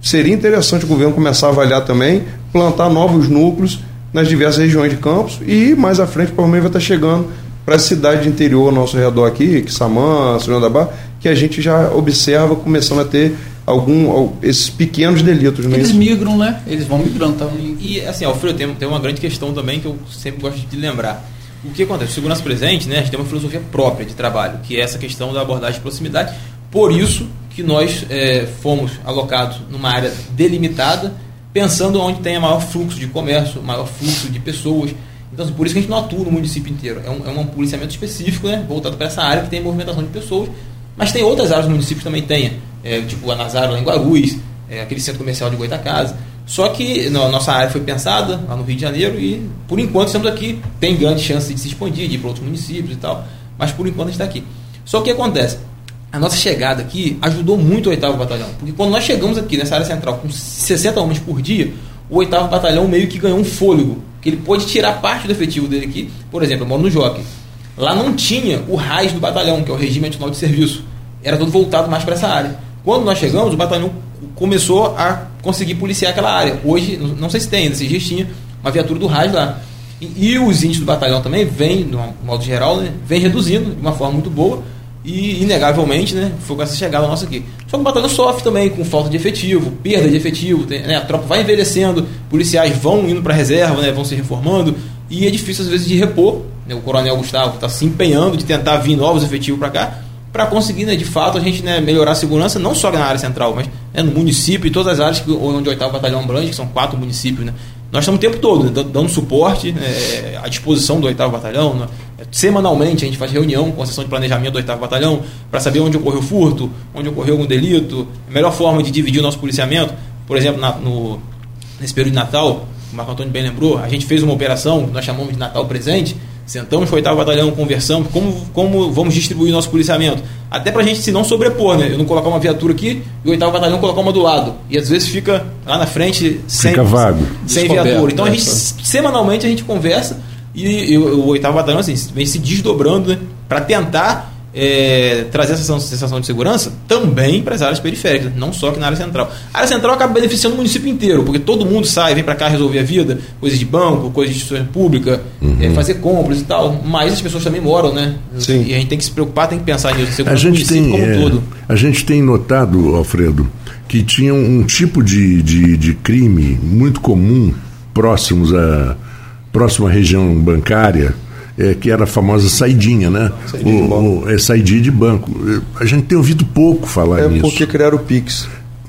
Seria interessante o governo começar a avaliar também plantar novos núcleos nas diversas regiões de Campos e mais à frente provavelmente vai estar chegando para a cidade de interior ao nosso redor aqui, Quissamã, São da Barra, que a gente já observa começando a ter algum esses pequenos delitos. Eles mesmo. migram, né? Eles vão migrando também. E assim, Alfredo, tem, tem uma grande questão também que eu sempre gosto de lembrar. O que acontece? Segurança presente, né? A gente tem uma filosofia própria de trabalho, que é essa questão da abordagem de proximidade. Por isso que nós é, fomos alocados numa área delimitada pensando onde tem maior fluxo de comércio, maior fluxo de pessoas. Então, assim, por isso que a gente não atua no município inteiro. É um, é um policiamento específico, né, voltado para essa área que tem movimentação de pessoas. Mas tem outras áreas do município que também tem. é, tipo a Nazaro lá em Guarulhos, é, aquele centro comercial de Goitacazes. Só que não, nossa área foi pensada lá no Rio de Janeiro e, por enquanto, estamos aqui. Tem grande chance de se expandir, de ir para outros municípios e tal, mas por enquanto a gente está aqui. Só que o que acontece? A nossa chegada aqui ajudou muito o 8 Batalhão, porque quando nós chegamos aqui nessa área central com 60 homens por dia, o 8 Batalhão meio que ganhou um fôlego, que ele pôde tirar parte do efetivo dele aqui. Por exemplo, eu moro no Jockey. Lá não tinha o RAIS do batalhão, que é o Regime Nacional de Serviço. Era todo voltado mais para essa área. Quando nós chegamos, o batalhão começou a conseguir policiar aquela área. Hoje, não sei se tem, ainda, esses tinha uma viatura do RAIS lá. E, e, os índices do batalhão também vem, de modo geral, né, vem reduzindo de uma forma muito boa. E, inegavelmente, né, foi com essa chegada nossa aqui. Só que o batalhão sofre também com falta de efetivo, perda de efetivo, tem, né, a tropa vai envelhecendo, policiais vão indo para reserva, né, vão se reformando, e é difícil às vezes de repor. Né, o coronel Gustavo está se empenhando de tentar vir novos efetivos para cá, para conseguir, né, de fato, a gente né, melhorar a segurança, não só na área central, mas né, no município e todas as áreas que, onde o 8 Batalhão abrange, que são quatro municípios. Né, nós estamos o tempo todo né, dando suporte é, à disposição do 8 Batalhão. Né, semanalmente a gente faz reunião com a sessão de planejamento do 8 Batalhão para saber onde ocorreu furto, onde ocorreu algum delito, a melhor forma de dividir o nosso policiamento. Por exemplo, na, no, nesse período de Natal, o Marco Antônio bem lembrou, a gente fez uma operação, nós chamamos de Natal Presente, Sentamos com o oitavo batalhão, conversamos como, como vamos distribuir nosso policiamento. Até pra gente se não sobrepor, né? Eu não colocar uma viatura aqui e o oitavo batalhão colocar uma do lado. E às vezes fica lá na frente sem, fica vago. sem viatura. Então a gente, semanalmente, a gente conversa e, e o, o oitavo batalhão assim, vem se desdobrando né? para tentar é, trazer essa sensação de segurança também para as áreas periféricas, não só aqui na área central. A área central acaba beneficiando o município inteiro, porque todo mundo sai, vem para cá resolver a vida, coisas de banco, coisas de instituição pública, uhum. é, fazer compras e tal, mas as pessoas também moram, né? Sim. E a gente tem que se preocupar, tem que pensar nisso, a gente tem, como é, todo. A gente tem notado, Alfredo, que tinha um tipo de, de, de crime muito comum próximos a próxima região bancária, é, que era a famosa saidinha, né? Saidinha o, o, é saidinha de banco. A gente tem ouvido pouco falar é nisso. É porque criaram o Pix.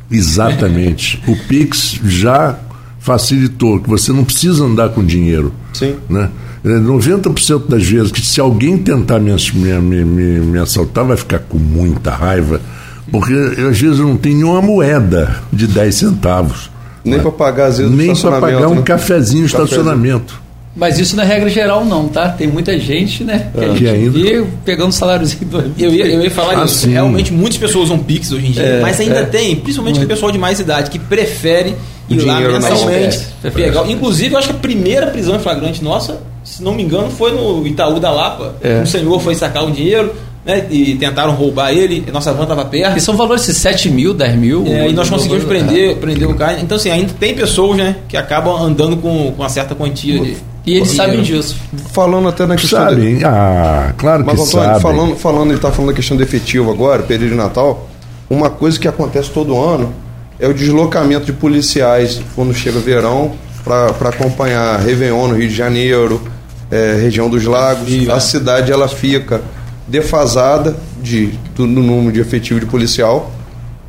Exatamente. o Pix já facilitou, que você não precisa andar com dinheiro. Sim. Né? 90% é, das vezes que se alguém tentar me, me, me, me, assaltar, vai ficar com muita raiva, porque eu, às vezes eu não tenho nenhuma moeda de 10 centavos. Nem né? para pagar, às vezes, Nem para pagar um né? cafezinho no estacionamento. Mas isso na é regra geral não, tá? Tem muita gente, né? Que, é. a gente ainda... vê pegando saláriozinho do eu ia, eu ia falar ah, isso. Realmente muitas pessoas usam Pix hoje em dia, é, mas ainda é. tem, principalmente o pessoal de mais idade, que prefere ir lá mensalmente. Pegar. Inclusive, eu acho que a primeira prisão em flagrante nossa, se não me engano, foi no Itaú da Lapa. É. Um senhor foi sacar o dinheiro, né, e tentaram roubar ele, nossa van estava perto. E são valores de 7 mil, 10 mil. É, e nós conseguimos prender, prender o cara. Então, assim, ainda tem pessoas né, que acabam andando com, com uma certa quantia de e eles sabem disso. Falando até na questão. Sabem, de... ah, claro Mas, que Antônio, sabem. Falando, falando, ele está falando da questão do efetivo agora, período de Natal. Uma coisa que acontece todo ano é o deslocamento de policiais quando chega verão para acompanhar Réveillon no Rio de Janeiro, é, região dos lagos. E, a cidade ela fica defasada de, do, no número de efetivo de policial.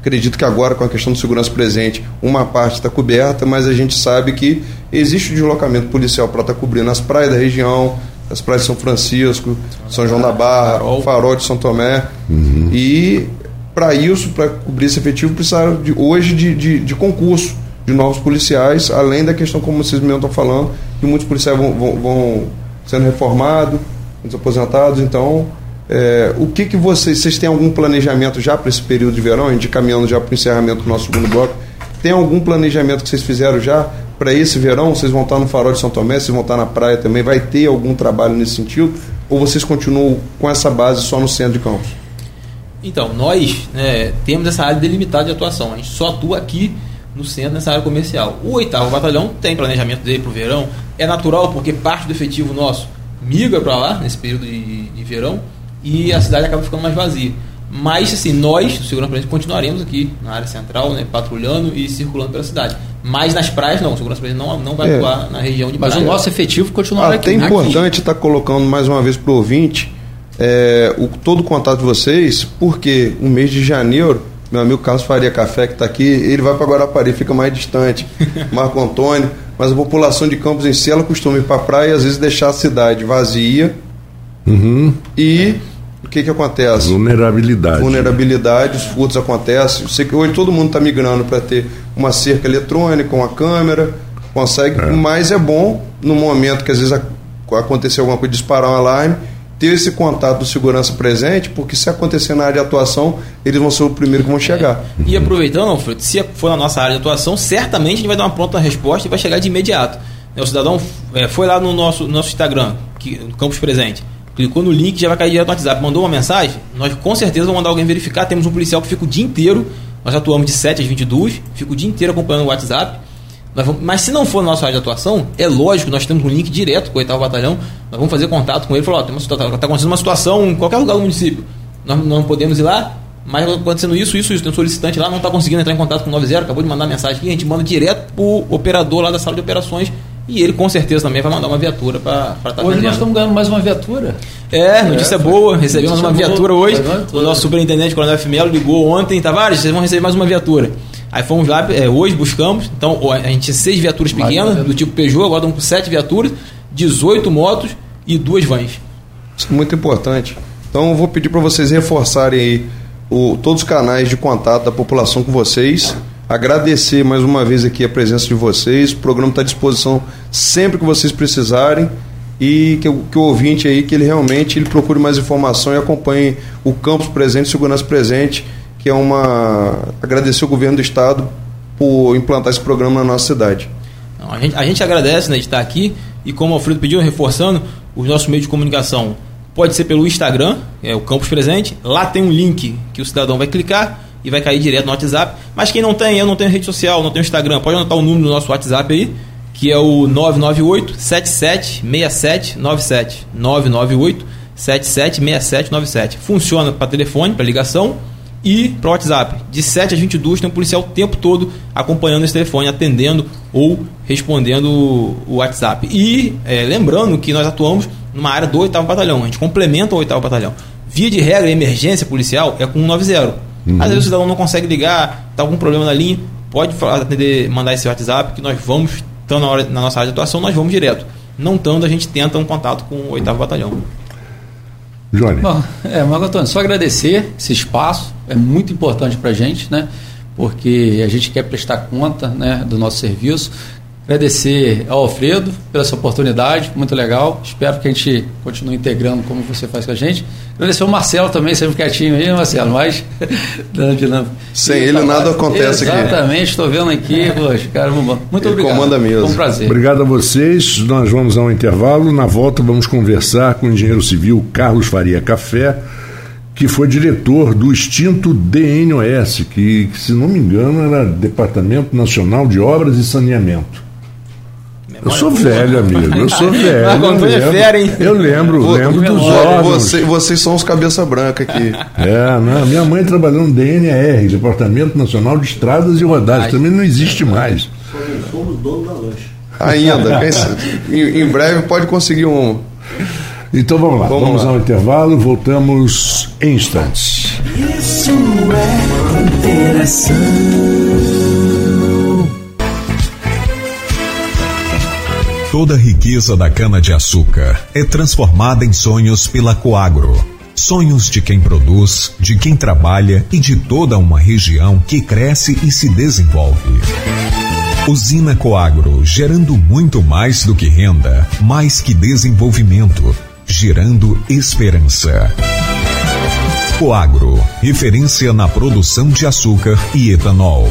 Acredito que agora, com a questão de segurança presente, uma parte está coberta, mas a gente sabe que existe o deslocamento policial para estar tá cobrindo as praias da região, as praias de São Francisco, São João da Barra, Farol, Farol de São Tomé. Uhum. E para isso, para cobrir esse efetivo, precisaram de, hoje de, de, de, concurso de novos policiais, além da questão, como vocês mesmo estão falando, que muitos policiais vão, vão, vão sendo reformados, muitos aposentados, então. É, o que, que vocês, vocês têm algum planejamento já para esse período de verão? Gente caminhando já para o encerramento do nosso segundo bloco. Tem algum planejamento que vocês fizeram já para esse verão? Vocês vão estar no Farol de São Tomé, vocês vão estar na praia também? Vai ter algum trabalho nesse sentido? Ou vocês continuam com essa base só no centro de campos? Então, nós né, temos essa área delimitada de atuação. A gente só atua aqui no centro, nessa área comercial. O oitavo batalhão tem planejamento dele para o verão. É natural porque parte do efetivo nosso migra para lá nesse período de, de verão e a cidade acaba ficando mais vazia. Mas, assim, nós, do Segurança Presente, continuaremos aqui na área central, né, patrulhando e circulando pela cidade. Mas nas praias, não. O Segurança Presente não, não vai é. atuar na região de Mas praia. o nosso efetivo continuará Até aqui. Até importante estar tá colocando mais uma vez para o ouvinte é, o, todo o contato de vocês, porque o mês de janeiro, meu amigo Carlos Faria Café, que está aqui, ele vai para Guarapari, fica mais distante. [LAUGHS] Marco Antônio. Mas a população de Campos em si, ela costuma ir para a praia e às vezes deixar a cidade vazia. Uhum. E o que, que acontece? Vulnerabilidade. Vulnerabilidade, os furtos acontecem. Eu sei que hoje todo mundo está migrando para ter uma cerca eletrônica, uma câmera, consegue, é. mas é bom no momento que às vezes aconteceu alguma coisa, disparar um alarme, ter esse contato do segurança presente, porque se acontecer na área de atuação, eles vão ser o primeiro que vão chegar. É. E aproveitando, Alfredo, se for na nossa área de atuação, certamente a gente vai dar uma pronta resposta e vai chegar de imediato. O cidadão é, foi lá no nosso, no nosso Instagram, que, no Campus Presente, clicou no link, já vai cair direto no WhatsApp, mandou uma mensagem, nós com certeza vamos mandar alguém verificar. Temos um policial que fica o dia inteiro, nós atuamos de 7 às 22, fica o dia inteiro acompanhando o WhatsApp. Vamos, mas se não for na nossa área de atuação, é lógico, nós temos um link direto com o oitavo batalhão, nós vamos fazer contato com ele e falar, ó, está acontecendo uma situação em qualquer lugar do município. Nós não podemos ir lá, mas acontecendo isso, isso, isso. Tem um solicitante lá, não está conseguindo entrar em contato com o 90, acabou de mandar mensagem aqui, a gente manda direto para o operador lá da sala de operações e ele com certeza também vai mandar uma viatura para estar tá Hoje vendendo. nós estamos ganhando mais uma viatura. É, notícia é, boa. Recebemos uma viatura boa, hoje. O nosso superintendente, Coronel F. Melo, ligou ontem. Tavares, vocês vão receber mais uma viatura. Aí fomos lá, é, hoje buscamos. Então a gente tinha seis viaturas pequenas, do tipo Peugeot, agora estamos com sete viaturas, 18 motos e duas vans. Isso é muito importante. Então eu vou pedir para vocês reforçarem aí o, todos os canais de contato da população com vocês Agradecer mais uma vez aqui a presença de vocês. O programa está à disposição sempre que vocês precisarem e que, que, o ouvinte aí que ele realmente ele procure mais informação e acompanhe o campus presente, segurança presente, que é uma agradecer ao governo do estado por implantar esse programa na nossa cidade. Não, a, gente, a gente agradece né, de estar aqui e como o Alfredo pediu, reforçando os nossos meios de comunicação. Pode ser pelo Instagram, é o Campus Presente. Lá tem um link que o cidadão vai clicar e vai cair direto no WhatsApp. Mas quem não tem, eu não tenho rede social, não tenho Instagram, pode anotar o número do nosso WhatsApp aí, que é o 998 776797 998 776797. Funciona para telefone, para ligação e para WhatsApp. De 7 às 22 tem um policial o tempo todo acompanhando esse telefone, atendendo ou respondendo o WhatsApp. E é, lembrando que nós atuamos numa área do 8 Batalhão, a gente complementa o 8 Batalhão. Via de regra, emergência policial é com 190. Uhum. Às vezes o cidadão não consegue ligar, está algum problema na linha, pode atender, mandar esse WhatsApp que nós vamos, estando na, hora, na nossa área de atuação, nós vamos direto. Não estando, a gente tenta um contato com o oitavo batalhão. Johnny. Bom, é, Marco Antônio, só agradecer esse espaço, é muito importante para a gente, né? Porque a gente quer prestar conta né, do nosso serviço. Agradecer ao Alfredo pela essa oportunidade, muito legal. Espero que a gente continue integrando como você faz com a gente. Agradecer ao Marcelo também, sempre quietinho aí, Marcelo, mas [LAUGHS] Sem ele nada acontece Exatamente, aqui. Exatamente, estou vendo aqui, poxa, cara, muito ele obrigado. comanda mesmo. Foi um prazer. Obrigado a vocês. Nós vamos a um intervalo. Na volta vamos conversar com o engenheiro civil Carlos Faria Café, que foi diretor do extinto DNOS, que, se não me engano, era Departamento Nacional de Obras e Saneamento. Eu sou velho, amigo. Eu sou velho. Marco Antônio é fera, hein? Eu lembro, lembro dos órgãos. Você, vocês são os cabeça branca aqui. É, né? Minha mãe trabalhou no DNR, Departamento Nacional de Estradas e Rodagens. Também não existe mais. Somos dono da lanche. Ainda. [LAUGHS] em, em breve pode conseguir um. Então vamos lá, vamos, vamos lá. ao intervalo, voltamos em instantes. Isso é interação. Toda a riqueza da cana-de-açúcar é transformada em sonhos pela Coagro. Sonhos de quem produz, de quem trabalha e de toda uma região que cresce e se desenvolve. Usina Coagro, gerando muito mais do que renda, mais que desenvolvimento, gerando esperança. Coagro, referência na produção de açúcar e etanol.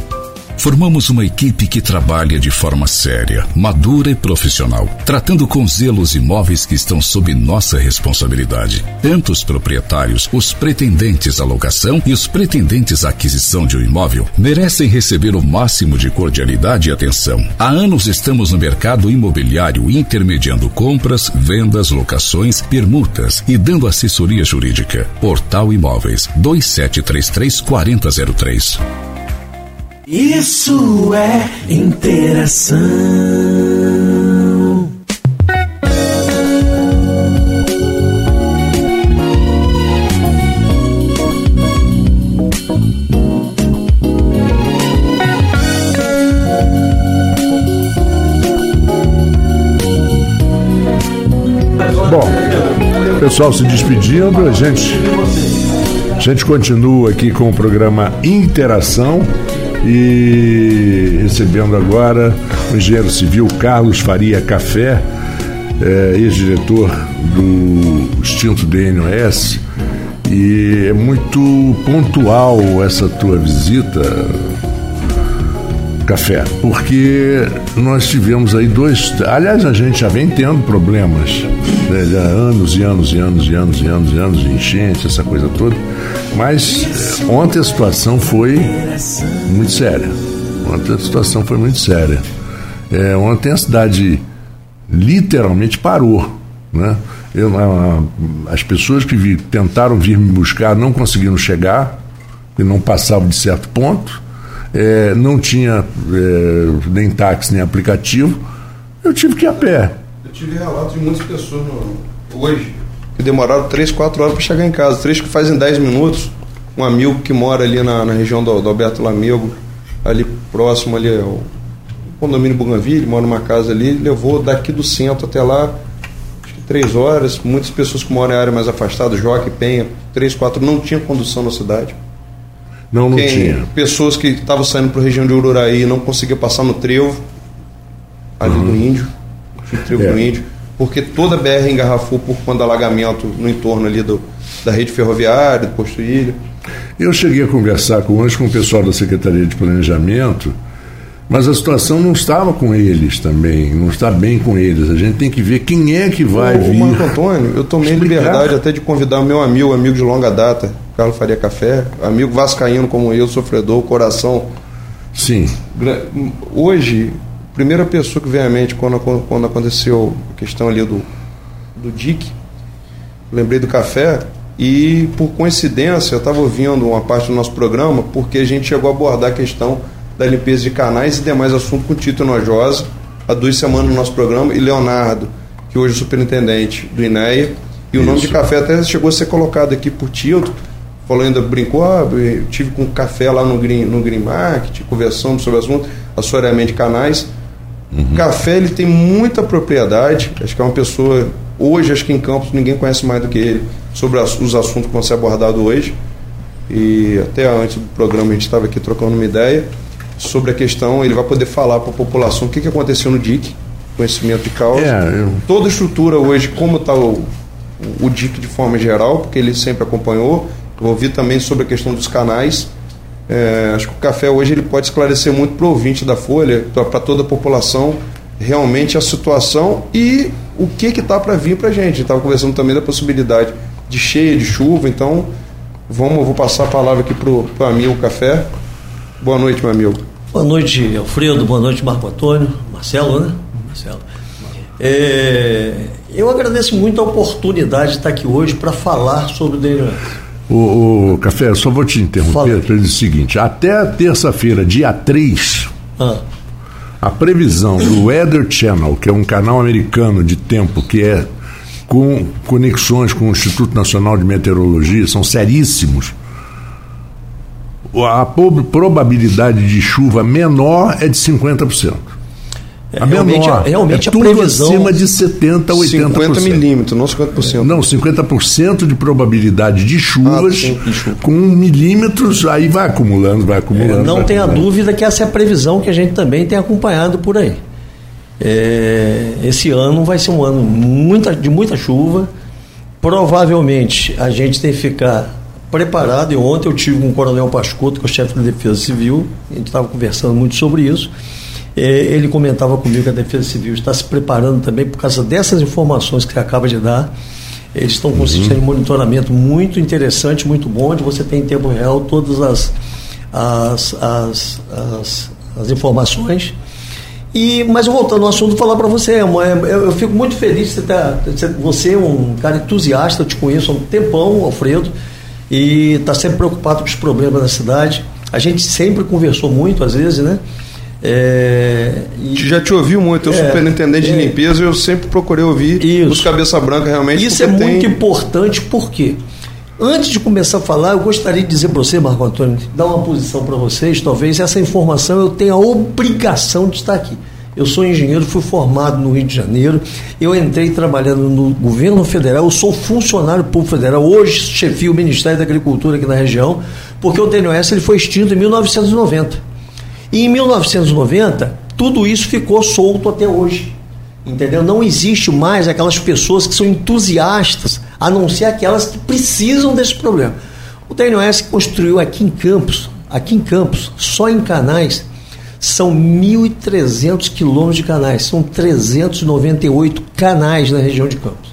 Formamos uma equipe que trabalha de forma séria, madura e profissional, tratando com zelo os imóveis que estão sob nossa responsabilidade. Tanto os proprietários, os pretendentes à locação e os pretendentes à aquisição de um imóvel merecem receber o máximo de cordialidade e atenção. Há anos estamos no mercado imobiliário intermediando compras, vendas, locações, permutas e dando assessoria jurídica. Portal Imóveis 2733 4003. Isso é interação. Bom, pessoal se despedindo, a gente, a gente continua aqui com o programa Interação e recebendo agora o engenheiro civil Carlos Faria Café, é, ex-diretor do extinto DNOS. E é muito pontual essa tua visita, Café, porque nós tivemos aí dois. Aliás, a gente já vem tendo problemas né, há anos e anos e anos e anos e anos e anos de enchente, essa coisa toda. Mas ontem a situação foi muito séria. Ontem a situação foi muito séria. É, ontem a cidade literalmente parou. Né? Eu, as pessoas que vi, tentaram vir me buscar não conseguiram chegar, porque não passavam de certo ponto. É, não tinha é, nem táxi nem aplicativo. Eu tive que ir a pé. Eu tive relatos de muitas pessoas no, hoje que demoraram 3, 4 horas para chegar em casa. Três que fazem 10 minutos. Um amigo que mora ali na, na região do, do, Alberto Lamego, ali próximo ali ao condomínio Bougainville, mora numa casa ali, levou daqui do centro até lá, 3 horas. Muitas pessoas que moram em área mais afastada, Joque, Penha, 3, 4, não tinha condução na cidade. Não, não Quem, tinha. Pessoas que estavam saindo para a região de Ururaí não conseguiam passar no trevo, ali Uhum. do Índio, no trevo É. do Índio, porque toda a BR engarrafou por conta do alagamento no entorno ali do, da rede ferroviária, do posto Ilha. Eu cheguei a conversar com hoje com o pessoal da Secretaria de Planejamento, mas a situação não estava com eles também, não está bem com eles. A gente tem que ver quem é que vai Ô, vir. Marco Antônio, eu tomei explicar. liberdade até de convidar o meu amigo, amigo de longa data, Carlos Faria Café, amigo vascaíno como eu, sofredor, coração. Sim. Hoje, a primeira pessoa que veio à mente quando, quando aconteceu a questão ali do, do DIC, lembrei do café e por coincidência eu estava ouvindo uma parte do nosso programa porque a gente chegou a abordar a questão da limpeza de canais e demais assuntos com Tito Nojosa há duas semanas no nosso programa e Leonardo, que hoje é o superintendente do INEA, e o nome de café até chegou a ser colocado aqui por Tito, ainda, brincou, ah, eu tive com café lá no Green, no Green Market, conversamos sobre o assunto, assoreamento de canais. Café ele tem muita propriedade, acho que é uma pessoa, hoje acho que em Campos ninguém conhece mais do que ele sobre as- os assuntos que vão ser abordados hoje. E até antes do programa a gente estava aqui trocando uma ideia sobre a questão, ele vai poder falar para a população o que, que aconteceu no DIC, conhecimento de causa. É, eu- Toda a estrutura hoje, como está o, o DIC de forma geral, porque ele sempre acompanhou. Eu ouvi também sobre a questão dos canais. É, acho que o café hoje ele pode esclarecer muito para o ouvinte da Folha, para toda a população, realmente a situação e o que está para vir para a gente. Estava conversando também da possibilidade de cheia, de chuva, então vamos, vou passar a palavra aqui para o amigo Café. Boa noite, meu amigo. Boa noite, Alfredo. Boa noite, Marco Antônio. Marcelo, né? Marcelo. É, eu agradeço muito a oportunidade de estar aqui hoje para falar sobre o. O, o Café, eu só vou te interromper para dizer o seguinte: até terça-feira, dia 3, Ah, a previsão do Weather Channel, que é um canal americano de tempo que é com conexões com o Instituto Nacional de Meteorologia, são seríssimos. A probabilidade de chuva menor é de 50%. A realmente, menor. realmente é a tudo previsão. acima de 70%, 80%. 50 milímetros, não 50%. Não, 50% de probabilidade de chuvas, Ah, de chuva. com milímetros, aí vai acumulando, vai acumulando. Não vai tenha acumulando. dúvida que essa é a previsão que a gente também tem acompanhado por aí. É, esse ano vai ser um ano muita, de muita chuva. Provavelmente a gente tem que ficar preparado. E ontem eu tive com o Coronel Pascotto, que é o chefe da Defesa Civil, a gente estava conversando muito sobre isso. É, ele comentava comigo que a Defesa Civil está se preparando também por causa dessas informações que acaba de dar. Eles estão com um sistema de monitoramento muito interessante, muito bom, onde você tem em tempo real todas as, as, as, as, as informações. E, mas voltando ao assunto, falar para você, é eu, eu, fico muito feliz de você, tá, você é um cara entusiasta, eu te conheço há um tempão, Alfredo, e está sempre preocupado com os problemas da cidade. A gente sempre conversou muito, às vezes, né? É, e, Já te ouvi muito, eu é, superintendente é, de limpeza, eu sempre procurei ouvir isso. os cabeça branca realmente. Isso é tem... muito importante, porque antes de começar a falar, eu gostaria de dizer para você, Marco Antônio, dar uma posição para vocês, talvez essa informação eu tenha a obrigação de estar aqui. Eu sou engenheiro, fui formado no Rio de Janeiro. Eu entrei trabalhando no governo federal. Eu sou funcionário público federal. Hoje chefio o Ministério da Agricultura aqui na região, porque o TNOS ele foi extinto em 1990. E em 1990, tudo isso ficou solto até hoje. Entendeu? Não existe mais aquelas pessoas que são entusiastas, a não ser aquelas que precisam desse problema. O TNOS construiu aqui em Campos, aqui em Campos, só em canais, são 1.300 quilômetros de canais, são 398 canais na região de Campos.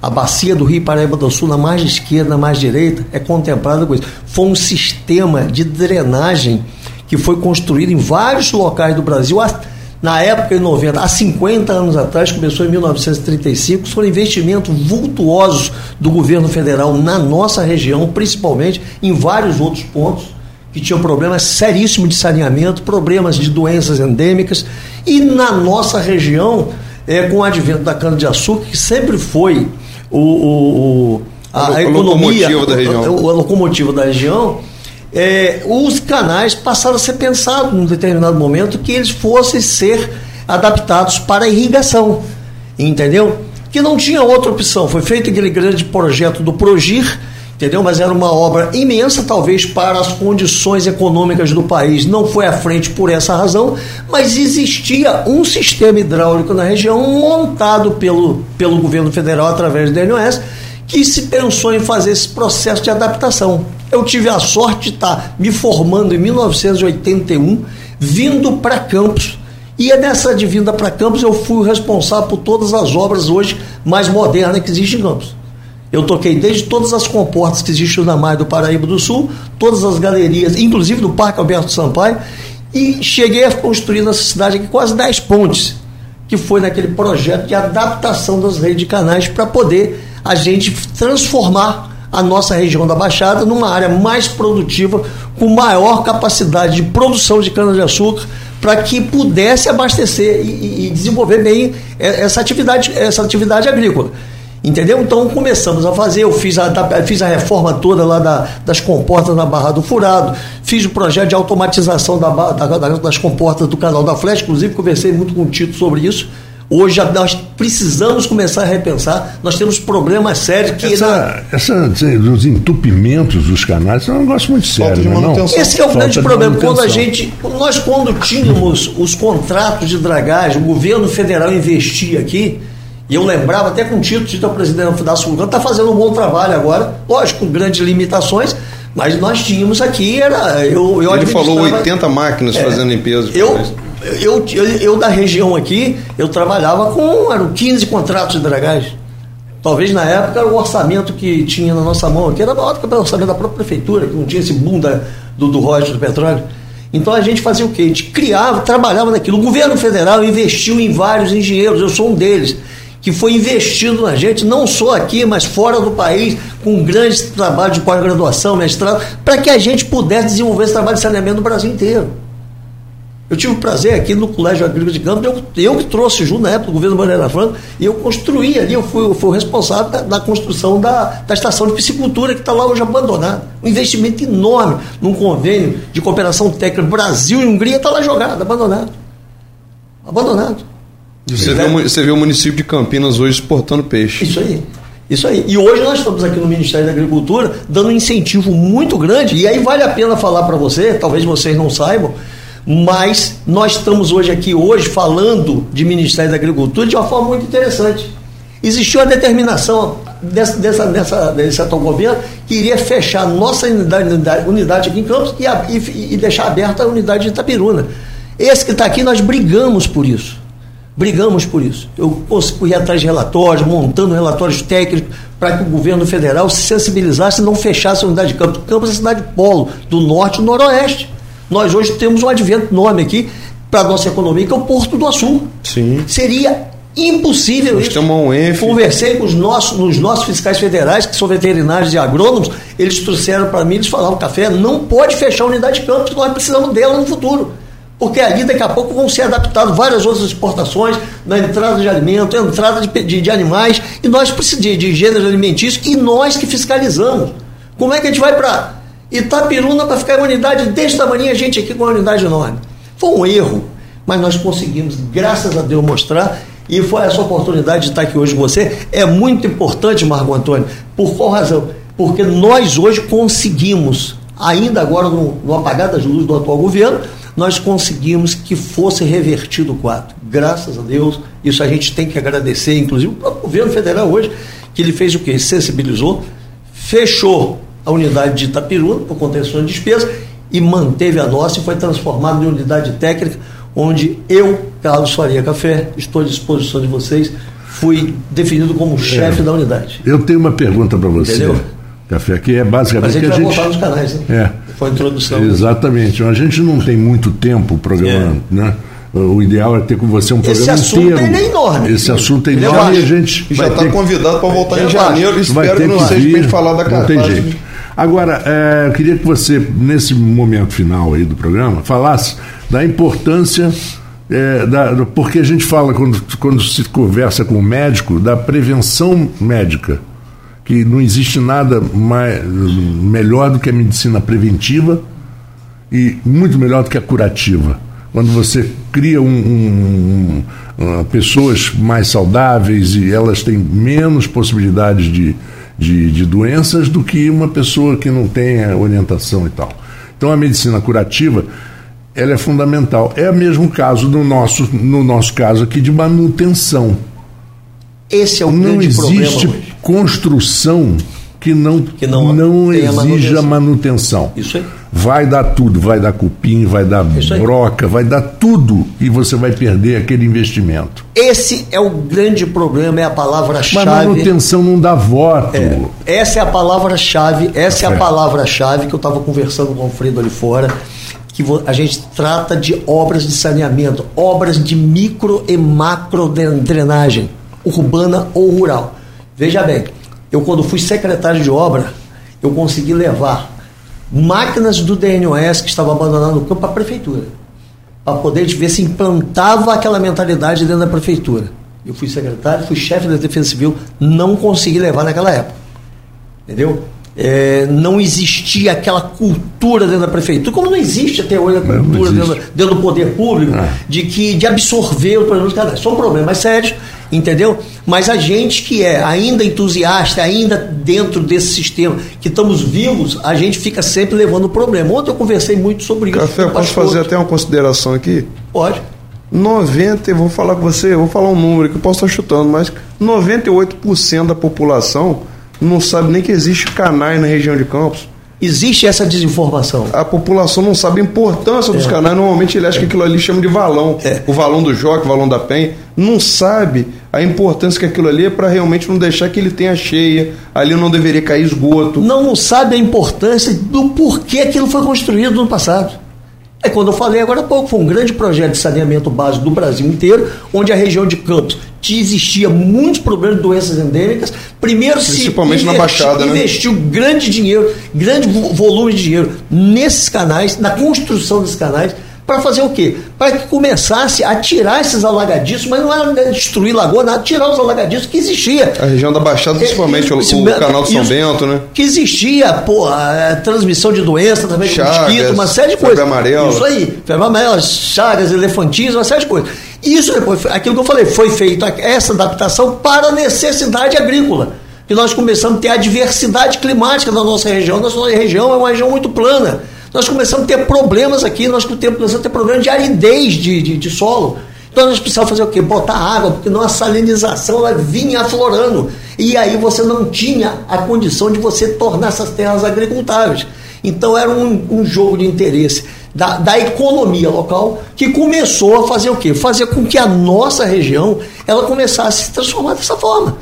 A bacia do Rio Paraíba do Sul, na margem esquerda, na margem direita, é contemplada com isso. Foi um sistema de drenagem que foi construído em vários locais do Brasil. Na época, em 90, há 50 anos atrás, começou em 1935, foram investimentos vultuosos do governo federal na nossa região, principalmente em vários outros pontos, que tinham problemas seríssimos de saneamento, problemas de doenças endêmicas. E na nossa região, é, com o advento da cana-de-açúcar, que sempre foi o, o, o a, a, economia, locomotiva da região. A, a locomotiva da região, é, os canais passaram a ser pensados num determinado momento que eles fossem ser adaptados para irrigação, entendeu? Que não tinha outra opção. Foi feito aquele grande projeto do Progir, entendeu? Mas era uma obra imensa, talvez para as condições econômicas do país não foi à frente por essa razão, mas existia um sistema hidráulico na região montado pelo, pelo governo federal através do DNOS que se pensou em fazer esse processo de adaptação. Eu tive a sorte de estar me formando em 1981, vindo para Campos. E é nessa de vinda para Campos eu fui o responsável por todas as obras hoje mais modernas que existem em Campos. Eu toquei desde todas as comportas que existem na Mar do Paraíba do Sul, todas as galerias, inclusive do Parque Alberto Sampaio, e cheguei a construir nessa cidade aqui quase 10 pontes, que foi naquele projeto de adaptação das redes de canais para poder a gente transformar a nossa região da Baixada numa área mais produtiva, com maior capacidade de produção de cana-de-açúcar, para que pudesse abastecer e, e, desenvolver bem essa atividade, essa atividade agrícola. Entendeu? Então começamos a fazer, eu fiz a, fiz a reforma toda lá da, das comportas na Barra do Furado, fiz o projeto de automatização da, da, das comportas do canal da Flecha, inclusive conversei muito com o Tito sobre isso Hoje nós precisamos começar a repensar. Nós temos problemas sérios que. Essa, na... essa, os entupimentos dos canais é um negócio muito sério, não, é não? Esse é o Falta grande problema. Quando a gente. Nós, quando tínhamos os contratos de dragagem, o governo federal investia aqui. E eu lembrava até com o Tito, Tito é o presidente da Sulcana, está fazendo um bom trabalho agora, lógico, com grandes limitações, mas nós tínhamos aqui, era. Eu, eu Ele falou 80 máquinas é, fazendo limpeza. Eu, eu, eu, eu, da região aqui, eu trabalhava com eram 15 contratos de dragagem. Talvez na época o orçamento que tinha na nossa mão aqui era maior do que o orçamento da própria prefeitura, que não tinha esse boom da, do, do royalties do petróleo. Então a gente fazia o quê? A gente criava, trabalhava naquilo. O governo federal investiu em vários engenheiros, eu sou um deles, que foi investindo na gente, não só aqui, mas fora do país, com grandes trabalhos de pós-graduação, mestrado, para que a gente pudesse desenvolver esse trabalho de saneamento no Brasil inteiro. Eu tive o prazer aqui no Colégio Agrícola de Campos, eu, eu que trouxe junto na época do governo Moreira Franco, e eu construí ali, eu fui, eu fui o responsável da, da construção da, da estação de piscicultura que está lá hoje abandonada. Um investimento enorme num convênio de cooperação técnica Brasil e Hungria está lá jogado, abandonado. Abandonado. Você, vê, você vê o município de Campinas hoje exportando peixe. Isso aí. Isso aí. E hoje nós estamos aqui no Ministério da Agricultura dando um incentivo muito grande, e aí vale a pena falar para você, talvez vocês não saibam, mas nós estamos hoje aqui hoje falando de Ministério da Agricultura de uma forma muito interessante. Existiu a determinação dessa, dessa, dessa, desse atual governo que iria fechar nossa unidade, unidade, aqui em Campos e, e, e deixar aberta a unidade de Itapiruna. Esse que está aqui, nós brigamos por isso. Brigamos por isso. Eu corri atrás de relatórios, montando relatórios técnicos para que o governo federal se sensibilizasse e não fechasse a unidade de Campos. Campos é a cidade polo do norte e noroeste. Nós hoje temos um advento enorme aqui para a nossa economia, que é o Porto do Açul. Sim. Seria impossível Nós isso. Um Conversei com os nossos, os nossos fiscais federais, que são veterinários e agrônomos, eles trouxeram para mim, eles falaram, café não pode fechar a unidade de campos, nós precisamos dela no futuro. Porque ali daqui a pouco vão ser adaptadas várias outras exportações na entrada de alimento, entrada de, de, de animais, e nós precisamos de, de gêneros alimentícios, e nós que fiscalizamos. Como é que a gente vai para Itapiruna para ficar em unidade desse tamanho, a gente aqui com uma unidade enorme? Foi um erro, mas nós conseguimos, graças a Deus, mostrar e foi essa oportunidade de estar aqui hoje com você. É muito importante, Marco Antônio. Por qual razão? Porque nós hoje conseguimos, ainda agora no, no apagar das luzes do atual governo, nós conseguimos que fosse revertido o quadro. Graças a Deus, isso a gente tem que agradecer, inclusive o governo federal hoje, que ele fez o quê? Sensibilizou, fechou a unidade de Itapiruna por contenção de despesa e manteve a nossa e foi transformada em unidade técnica onde eu, Carlos Faria Café, estou à disposição de vocês, fui definido como chefe é. da unidade. Eu tenho uma pergunta para você. Entendeu? Café, que é basicamente. Mas a gente vai a gente... voltar nos canais, né? É. Foi a introdução. Exatamente. A gente não tem muito tempo programando, é. né? O ideal é ter com você um programa Esse assunto inteiro. é enorme. Esse assunto é enorme e a gente. já está ter... convidado para voltar em janeiro. Espero que não seja para falar da Não tem jeito. Agora, é, eu queria que você, nesse momento final aí do programa, falasse da importância é, da, porque a gente fala, quando, quando se conversa com o médico, da prevenção médica, que não existe nada mais, melhor do que a medicina preventiva e muito melhor do que a curativa. Quando você cria um, um, um, pessoas mais saudáveis e elas têm menos possibilidades de, de, de doenças do que uma pessoa que não tem orientação e tal. Então a medicina curativa ela é fundamental. É o mesmo caso no nosso, no nosso caso aqui de manutenção. Esse é o não grande existe problema construção que não, que não, não exija manutenção. manutenção. Isso aí. Vai dar tudo, vai dar cupim, vai dar broca, vai dar tudo e você vai perder aquele investimento. Esse é o grande problema, é a palavra-chave. Mas manutenção não dá voto. É, essa é a palavra-chave, essa é a palavra-chave que eu estava conversando com o Alfredo ali fora que a gente trata de obras de saneamento, obras de micro e macro drenagem, urbana ou rural. Veja bem, eu quando fui secretário de obra, eu consegui levar máquinas do DNOS que estavam abandonadas no campo para a prefeitura, para poder ver se implantava aquela mentalidade dentro da prefeitura. Eu fui secretário, fui chefe da Defesa Civil, não consegui levar naquela época. Entendeu? é, não existia aquela cultura dentro da prefeitura, como não existe até hoje a cultura dentro, dentro, do poder público, ah. de que de absorver os problemas dos canais. São problemas sérios, entendeu? Mas a gente que é ainda entusiasta, ainda dentro desse sistema, que estamos vivos, a gente fica sempre levando o problema. Ontem eu conversei muito sobre Café, isso. Café, posso fazer até uma consideração aqui? Pode. 90, eu vou falar com você, vou falar um número que eu posso estar chutando, mas 98% da população não sabe nem que existe canais na região de Campos. Existe essa desinformação. A população não sabe a importância dos é. canais. Normalmente ele acha que aquilo ali chama de valão. É. O valão do Joque, o valão da Penha. Não sabe a importância que aquilo ali é para realmente não deixar que ele tenha cheia. Ali não deveria cair esgoto. Não sabe a importância do porquê aquilo foi construído no passado. É quando eu falei agora há pouco, foi um grande projeto de saneamento básico do Brasil inteiro, onde a região de Campos existia muitos problemas de doenças endêmicas. Primeiro Principalmente se na Baixada, né? investiu grande dinheiro, grande volume de dinheiro nesses canais, na construção desses canais para fazer o quê? Para que começasse a tirar esses alagadiços, mas não era destruir lagoa, nada, tirar os alagadiços que existia. A região da Baixada, principalmente, é, o, o, canal de São isso, Bento, né? Que existia, pô, a, a transmissão de doenças também, Chagas, mosquito, uma série de coisas. Febre amarela. Isso aí, febre amarela, chagas, elefantismo, uma série de coisas. Isso depois, aquilo que eu falei, foi feito essa adaptação para a necessidade agrícola. Que nós começamos a ter a diversidade climática da nossa região. Nossa região é uma região muito plana nós começamos a ter problemas aqui, nós começamos a ter problemas de aridez de, de, de solo. Então nós precisávamos fazer o quê? Botar água, porque não a salinização ela vinha aflorando. E aí você não tinha a condição de você tornar essas terras agricultáveis. Então era um, um jogo de interesse da, da, economia local que começou a fazer o quê? Fazer com que a nossa região ela começasse a se transformar dessa forma.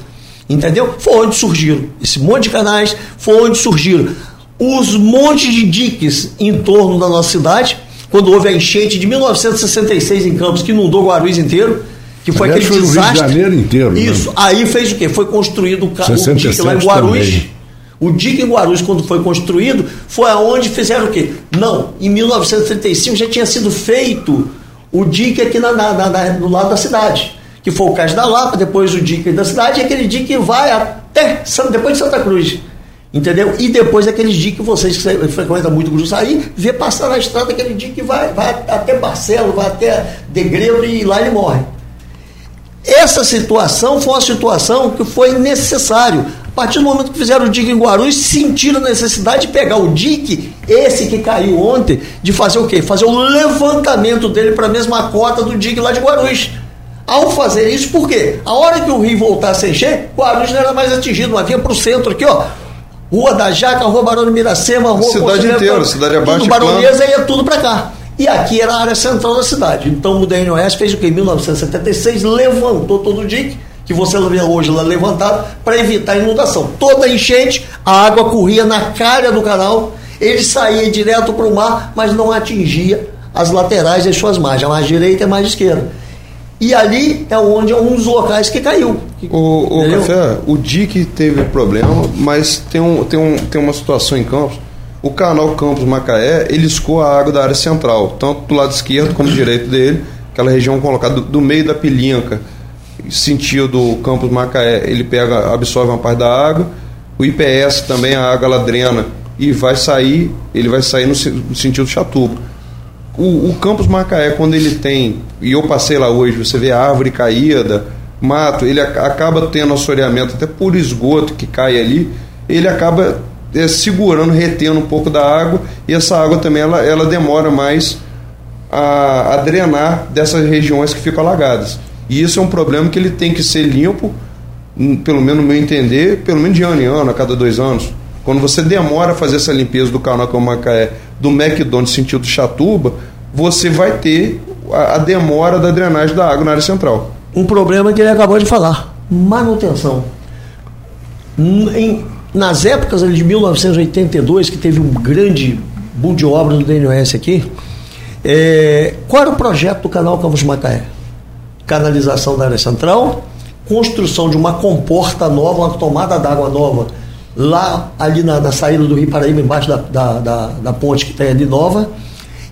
Entendeu? Foi onde surgiram esse monte de canais, foi onde surgiram os montes de diques em torno da nossa cidade, quando houve a enchente de 1966 em Campos, que inundou Guarulhos inteiro, que foi Aliás, aquele foi desastre. Rio de Janeiro inteiro. Né? Isso. Né? Aí fez o quê? Foi construído o, o dique lá em Guarulhos. Também. O dique em Guarulhos, quando foi construído, foi aonde fizeram o quê? Não, em 1935 já tinha sido feito o dique aqui na, na, na, do lado da cidade, que foi o Cais da Lapa, depois o dique da cidade, e aquele dique vai até depois de Santa Cruz. Entendeu? E depois aqueles dias que vocês que frequentam muito o aí vê passar na estrada aquele dia que vai, vai até Barcelo, vai até Degredo e lá ele morre. Essa situação foi uma situação que foi necessário. A partir do momento que fizeram o dique em Guarulhos, sentiram a necessidade de pegar o dique, esse que caiu ontem, de fazer o quê? Fazer o levantamento dele para a mesma cota do dique lá de Guarulhos. Ao fazer isso, por quê? A hora que o rio voltasse a encher, Guarulhos não era mais atingido, não havia para o centro aqui, ó Rua da Jaca, Rua Barão de Miracema, Rua Cidade inteira, cidade abaixo. Tudo Baronesa ia tudo para cá. E aqui era a área central da cidade. Então o DNOS fez o que? Em 1976 levantou todo o dique, que você vê hoje lá levantado, para evitar a inundação. Toda enchente, a água corria na cara do canal, ele saía direto para o mar, mas não atingia as laterais das suas margens, a mais direita e a mais esquerda. E ali é onde é um dos locais que caiu. O, o Café, o DIC teve problema, mas tem, um, tem, um, tem uma situação em Campos. O canal Campos Macaé, ele escoa a água da área central, tanto do lado esquerdo como do direito dele, aquela região colocada do, do meio da pilinca, sentido Campos Macaé, ele pega, absorve uma parte da água. O IPS também, a água ela drena e vai sair, ele vai sair no, no sentido Chatuba o, o Campus Macaé, quando ele tem, e eu passei lá hoje, você vê árvore caída, mato, ele acaba tendo assoreamento até por esgoto que cai ali, ele acaba é, segurando, retendo um pouco da água, e essa água também ela, ela demora mais a, a drenar dessas regiões que ficam alagadas. E isso é um problema que ele tem que ser limpo, hum, pelo menos no meu entender, pelo menos de ano em ano, a cada dois anos. Quando você demora a fazer essa limpeza do canal Campos Macaé do McDonald's sentido Chatuba, você vai ter a, a demora da drenagem da água na área central. Um problema que ele acabou de falar: manutenção. Em, nas épocas de 1982, que teve um grande boom de obra do DNOS aqui, é, qual era o projeto do canal Campos Macaé? Canalização da área central, construção de uma comporta nova, uma tomada d'água nova, lá ali na, na, saída do Rio Paraíba, embaixo da, da, da, da ponte que tem ali nova,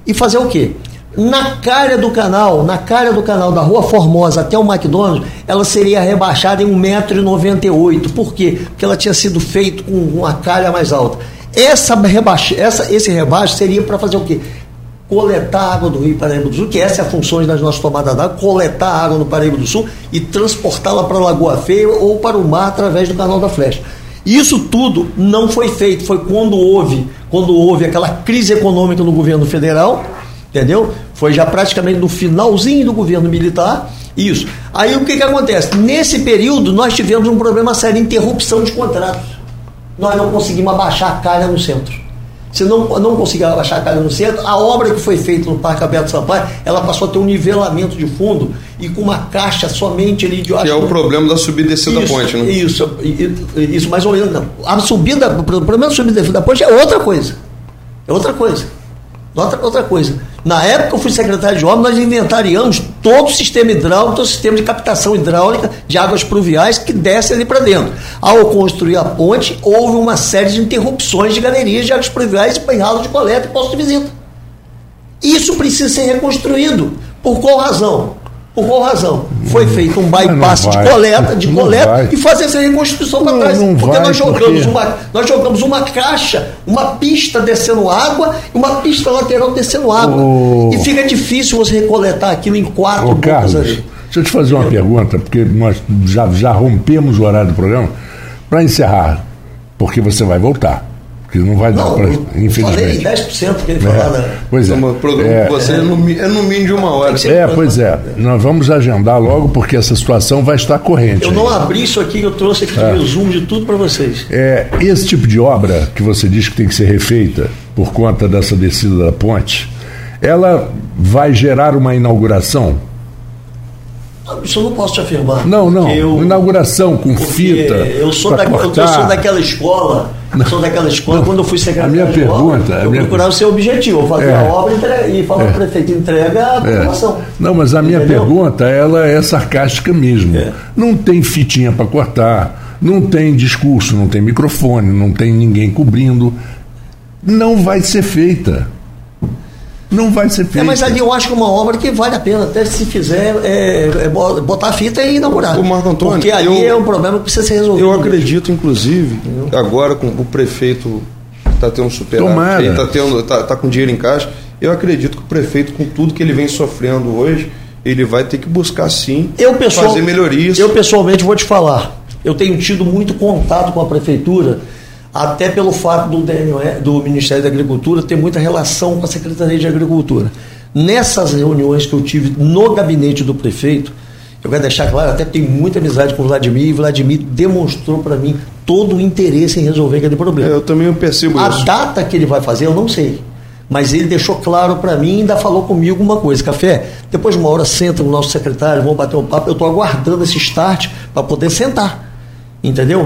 e fazer o quê? Na cara do canal, na cara do canal da Rua Formosa até o McDonald's, ela seria rebaixada em 1,98m. Por quê? Porque ela tinha sido feita com uma calha mais alta. Essa rebaixa, essa, esse rebaixo seria para fazer o quê? Coletar água do Rio Paraíba do Sul, que essa é a função das nossas tomadas d'água, coletar água no Paraíba do Sul e transportá-la para a Lagoa Feia ou para o mar através do canal da Flecha. Isso tudo não foi feito, foi quando houve, quando houve aquela crise econômica no governo federal, entendeu? Foi já praticamente no finalzinho do governo militar. Isso. Aí o que, que acontece? Nesse período nós tivemos um problema sério, interrupção de contratos. Nós não conseguimos abaixar a calha no centro. Se não, não conseguir abaixar a calha no centro, a obra que foi feita no Parque Alberto Sampaio, ela passou a ter um nivelamento de fundo e com uma caixa somente ali de... Que é o problema da subida e descida da ponte, né? Isso, isso mais ou menos. A subida, o problema da subida e descida da ponte é outra coisa. É outra coisa. Outra, outra coisa. Na época que eu fui secretário de obras, nós inventariamos todo o sistema hidráulico, todo o sistema de captação hidráulica de águas pluviais que desce ali para dentro. Ao construir a ponte, houve uma série de interrupções de galerias de águas pluviais e ralos de coleta e posto de visita. Isso precisa ser reconstruído. Por qual razão? Por qual razão? Foi feito um bypass vai, de coleta, de coleta e fazer essa reconstrução para trás. Não porque nós jogamos, porque... Uma, nós jogamos uma caixa, uma pista descendo água e uma pista lateral descendo água. E fica difícil você recoletar aquilo em quatro oh, Carlos, ali. Deixa eu te fazer uma pergunta, porque nós já, já rompemos o horário do programa. Para encerrar, porque você vai voltar. Porque não vai dar para, infelizmente. Falei 10% que ele é. falava. Pois é. O programa é, você é, no, é no mínimo de uma hora. É, pois é. Nós vamos agendar logo porque essa situação vai estar corrente. Eu não abri isso aqui, eu trouxe aqui é. resumo de tudo para vocês. É, esse tipo de obra que você diz que tem que ser refeita por conta dessa descida da ponte, ela vai gerar uma inauguração? Isso eu não posso te afirmar. Não, não. Eu, Inauguração com fita. Eu sou, da, eu sou daquela escola. Não. Sou daquela escola, quando eu fui secretário. A minha pergunta. Eu minha... procurava o seu objetivo, fazia é, a obra e falar é, o prefeito entrega a população. É. Não, mas a minha Entendeu? pergunta ela é sarcástica mesmo. É. Não tem fitinha para cortar, não tem discurso, não tem microfone, não tem ninguém cobrindo. Não vai ser feita não vai ser feito. É, mas ali eu acho que é uma obra que vale a pena, até se fizer é, é botar a fita e inaugurar. O Marco Antônio. Porque ali eu, é um problema que precisa ser resolvido. Eu acredito, inclusive, Entendeu? agora com o prefeito está tendo superávit, está tendo, tá, tá com dinheiro em caixa, eu acredito que o prefeito, com tudo que ele vem sofrendo hoje, ele vai ter que buscar sim eu, pessoal, fazer melhorias. Eu pessoalmente vou te falar, eu tenho tido muito contato com a prefeitura até pelo fato do, DNE, do Ministério da Agricultura ter muita relação com a Secretaria de Agricultura. Nessas reuniões que eu tive no gabinete do prefeito, eu quero deixar claro, até tenho muita amizade com o Vladimir, e o Vladimir demonstrou para mim todo o interesse em resolver aquele problema. É, eu também percebo a isso. A data que ele vai fazer, eu não sei. Mas ele deixou claro para mim e ainda falou comigo uma coisa, Café, depois de uma hora senta o nosso secretário, vamos bater um papo, eu estou aguardando esse start para poder sentar. Entendeu?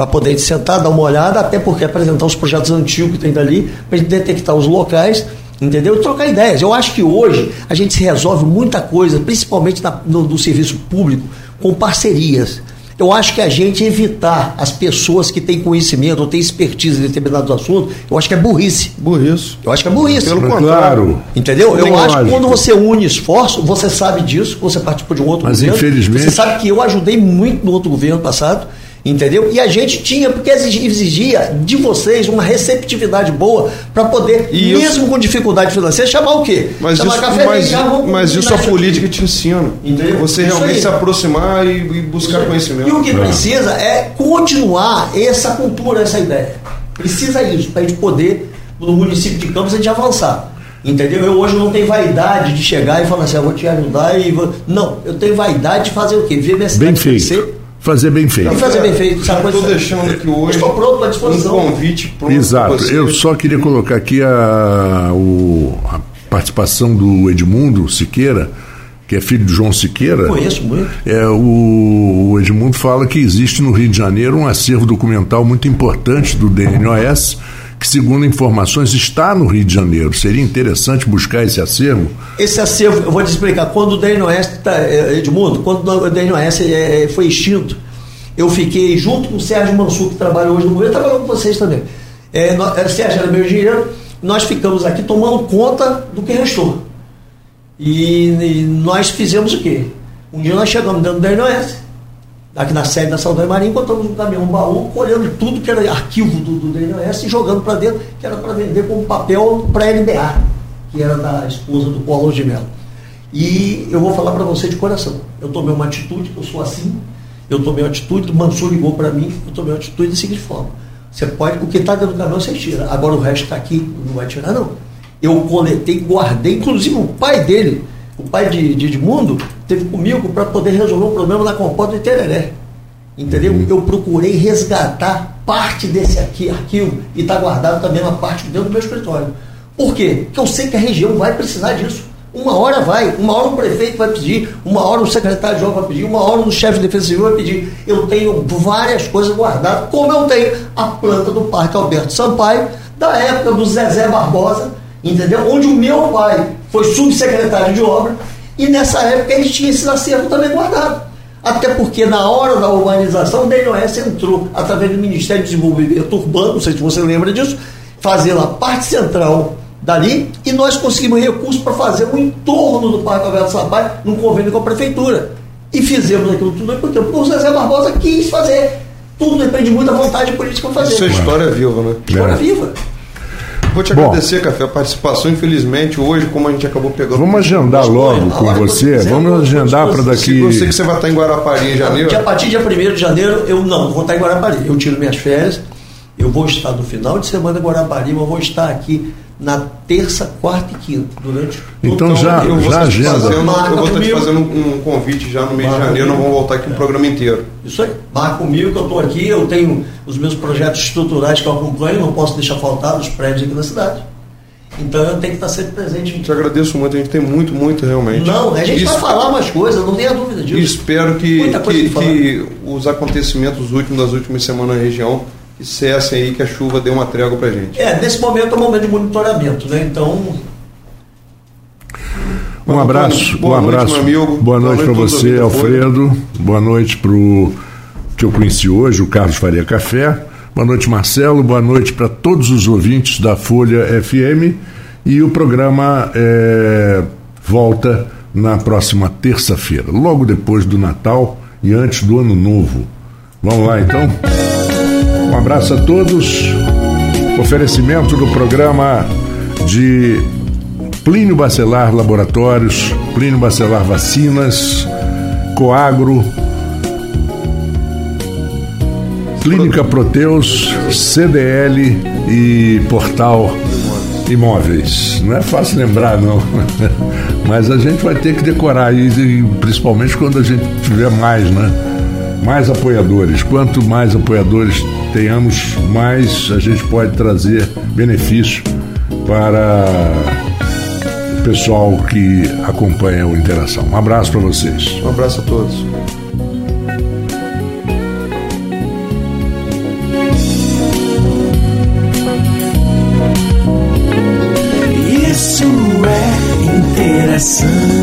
Para poder sentar, dar uma olhada, até porque apresentar os projetos antigos que tem dali, para a gente detectar os locais, entendeu? E trocar ideias. Eu acho que hoje a gente se resolve muita coisa, principalmente na, no, no serviço público, com parcerias. Eu acho que a gente evitar as pessoas que têm conhecimento ou têm expertise em determinados assuntos, eu acho que é burrice. Burrice. Eu acho que é burrice. Pelo contrário. Claro. Entendeu? Eu acho que quando você une esforço, você sabe disso, você participou de um outro Mas governo. Infelizmente... Você sabe que eu ajudei muito no outro governo passado Entendeu? E a gente tinha, porque exigia de vocês uma receptividade boa para poder, e mesmo com dificuldade financeira, chamar o quê? Mas chamar isso, café mas, mas isso a política te ensina. Entendeu? Você isso realmente aí. se aproximar e, e buscar conhecimento. E o que é. precisa é continuar essa cultura, essa ideia. Precisa isso, para a gente poder, no município de Campos, a gente avançar. Entendeu? Eu hoje não tenho vaidade de chegar e falar assim, eu vou te ajudar e vou... Não, eu tenho vaidade de fazer o quê? Ver minha cidade Bem feito. crescer Fazer bem feito. fazer bem feito. Estou deixando aqui hoje Estou pronto à disposição. um convite pronto Exato. Eu só queria colocar aqui a, o, a participação do Edmundo Siqueira, que é filho de João Siqueira. Conheço muito. É, o, o Edmundo fala que existe no Rio de Janeiro um acervo documental muito importante do DNOS que, segundo informações, está no Rio de Janeiro. Seria interessante buscar esse acervo? Esse acervo, eu vou te explicar. Quando o DNOS, tá, é, Edmundo, quando o DNOS é, foi extinto, eu fiquei junto com o Sérgio Mansur, que trabalha hoje no governo, trabalhou com vocês também. É, nós, é, Sérgio era meu engenheiro, nós ficamos aqui tomando conta do que restou. E, e nós fizemos o quê? Um dia nós chegamos dentro do DNOS, aqui na sede da Saldanha Marinha, encontramos um caminhão, um baú, colhendo tudo que era arquivo do, do DNOS e jogando para dentro, que era para vender como papel para a LBA, que era da esposa do Paulo de Mello. E eu vou falar para você de coração. Eu tomei uma atitude, eu sou assim, eu tomei uma atitude, o Mansur ligou para mim, eu tomei uma atitude da seguinte forma. Você pode, o que está dentro do caminhão você tira. Agora o resto está aqui, não vai tirar, não. Eu coletei, guardei, inclusive o pai dele, o pai de, de Edmundo, teve comigo para poder resolver o problema da compota de Tereré. Entendeu? Uhum. Eu procurei resgatar parte desse aqui, arquivo e está guardado também uma parte dentro do meu escritório. Por quê? Porque eu sei que a região vai precisar disso. Uma hora vai, uma hora o prefeito vai pedir, uma hora o secretário de obra vai pedir, uma hora o chefe de defesa civil vai pedir. Eu tenho várias coisas guardadas, como eu tenho a planta do Parque Alberto Sampaio, da época do Zezé Barbosa, entendeu? Onde o meu pai foi subsecretário de obra e nessa época eles tinham esse acervo também guardado. Até porque na hora da urbanização, o DNOS entrou, através do Ministério do Desenvolvimento Urbano, não sei se você lembra disso, fazendo a parte central dali, e nós conseguimos recursos para fazer o entorno do Parque Alberto Sampaio, num convênio com a Prefeitura. E fizemos aquilo tudo porque o José Barbosa quis fazer. Tudo depende muito da vontade política para fazer. Isso é história viva, né? História é. viva. Vou te agradecer, Bom, Café, a participação. Infelizmente, hoje, como a gente acabou pegando. Vamos agendar logo com você. Vamos agendar para daqui. Eu sei que você vai estar em Guarapari em janeiro. A partir de 1 de janeiro, eu não vou estar em Guarapari. Eu tiro minhas férias. Eu vou estar no final de semana em Guarapariba, vou estar aqui na terça, quarta e quinta, durante Então já, eu vou já estar te agenda. fazendo, eu vou estar te fazendo um, um convite já no mês Marca de janeiro, nós comigo. vamos voltar aqui o programa inteiro. Isso aí. Marca comigo que eu estou aqui, eu tenho os meus projetos estruturais que eu acompanho, não posso deixar faltar dos prédios aqui da cidade. Então eu tenho que estar sempre presente. Te agradeço muito, a gente tem muito, muito realmente. Não, a gente Isso- vai falar mais coisas, não tenha dúvida E disso. espero que, que, que os acontecimentos últimos das últimas semanas na região que cessem aí, que a chuva dê uma trégua pra gente. É, nesse momento é um momento de monitoramento, né? Então, Um abraço, Boa um noite, abraço. meu amigo. Boa Boa noite noite para você. Alfredo. Boa noite para o que eu conheci hoje, o Carlos Faria Café. Boa noite, Marcelo. Boa noite para todos os ouvintes da Folha FM. E o programa eh, volta na próxima terça-feira, logo depois do Natal e antes do Ano Novo. Vamos lá, então? Abraço a todos. Oferecimento do programa de Plínio Bacelar Laboratórios, Plínio Bacelar Vacinas, Coagro, Clínica Proteus, CDL e Portal Imóveis. Não é fácil lembrar, não. [LAUGHS] Mas a gente vai ter que decorar, e principalmente quando a gente tiver mais, né? Mais apoiadores. Quanto mais apoiadores tenhamos, mais a gente pode trazer benefício para o pessoal que acompanha o Interação. Um abraço para vocês. Um abraço a todos. Isso é interação.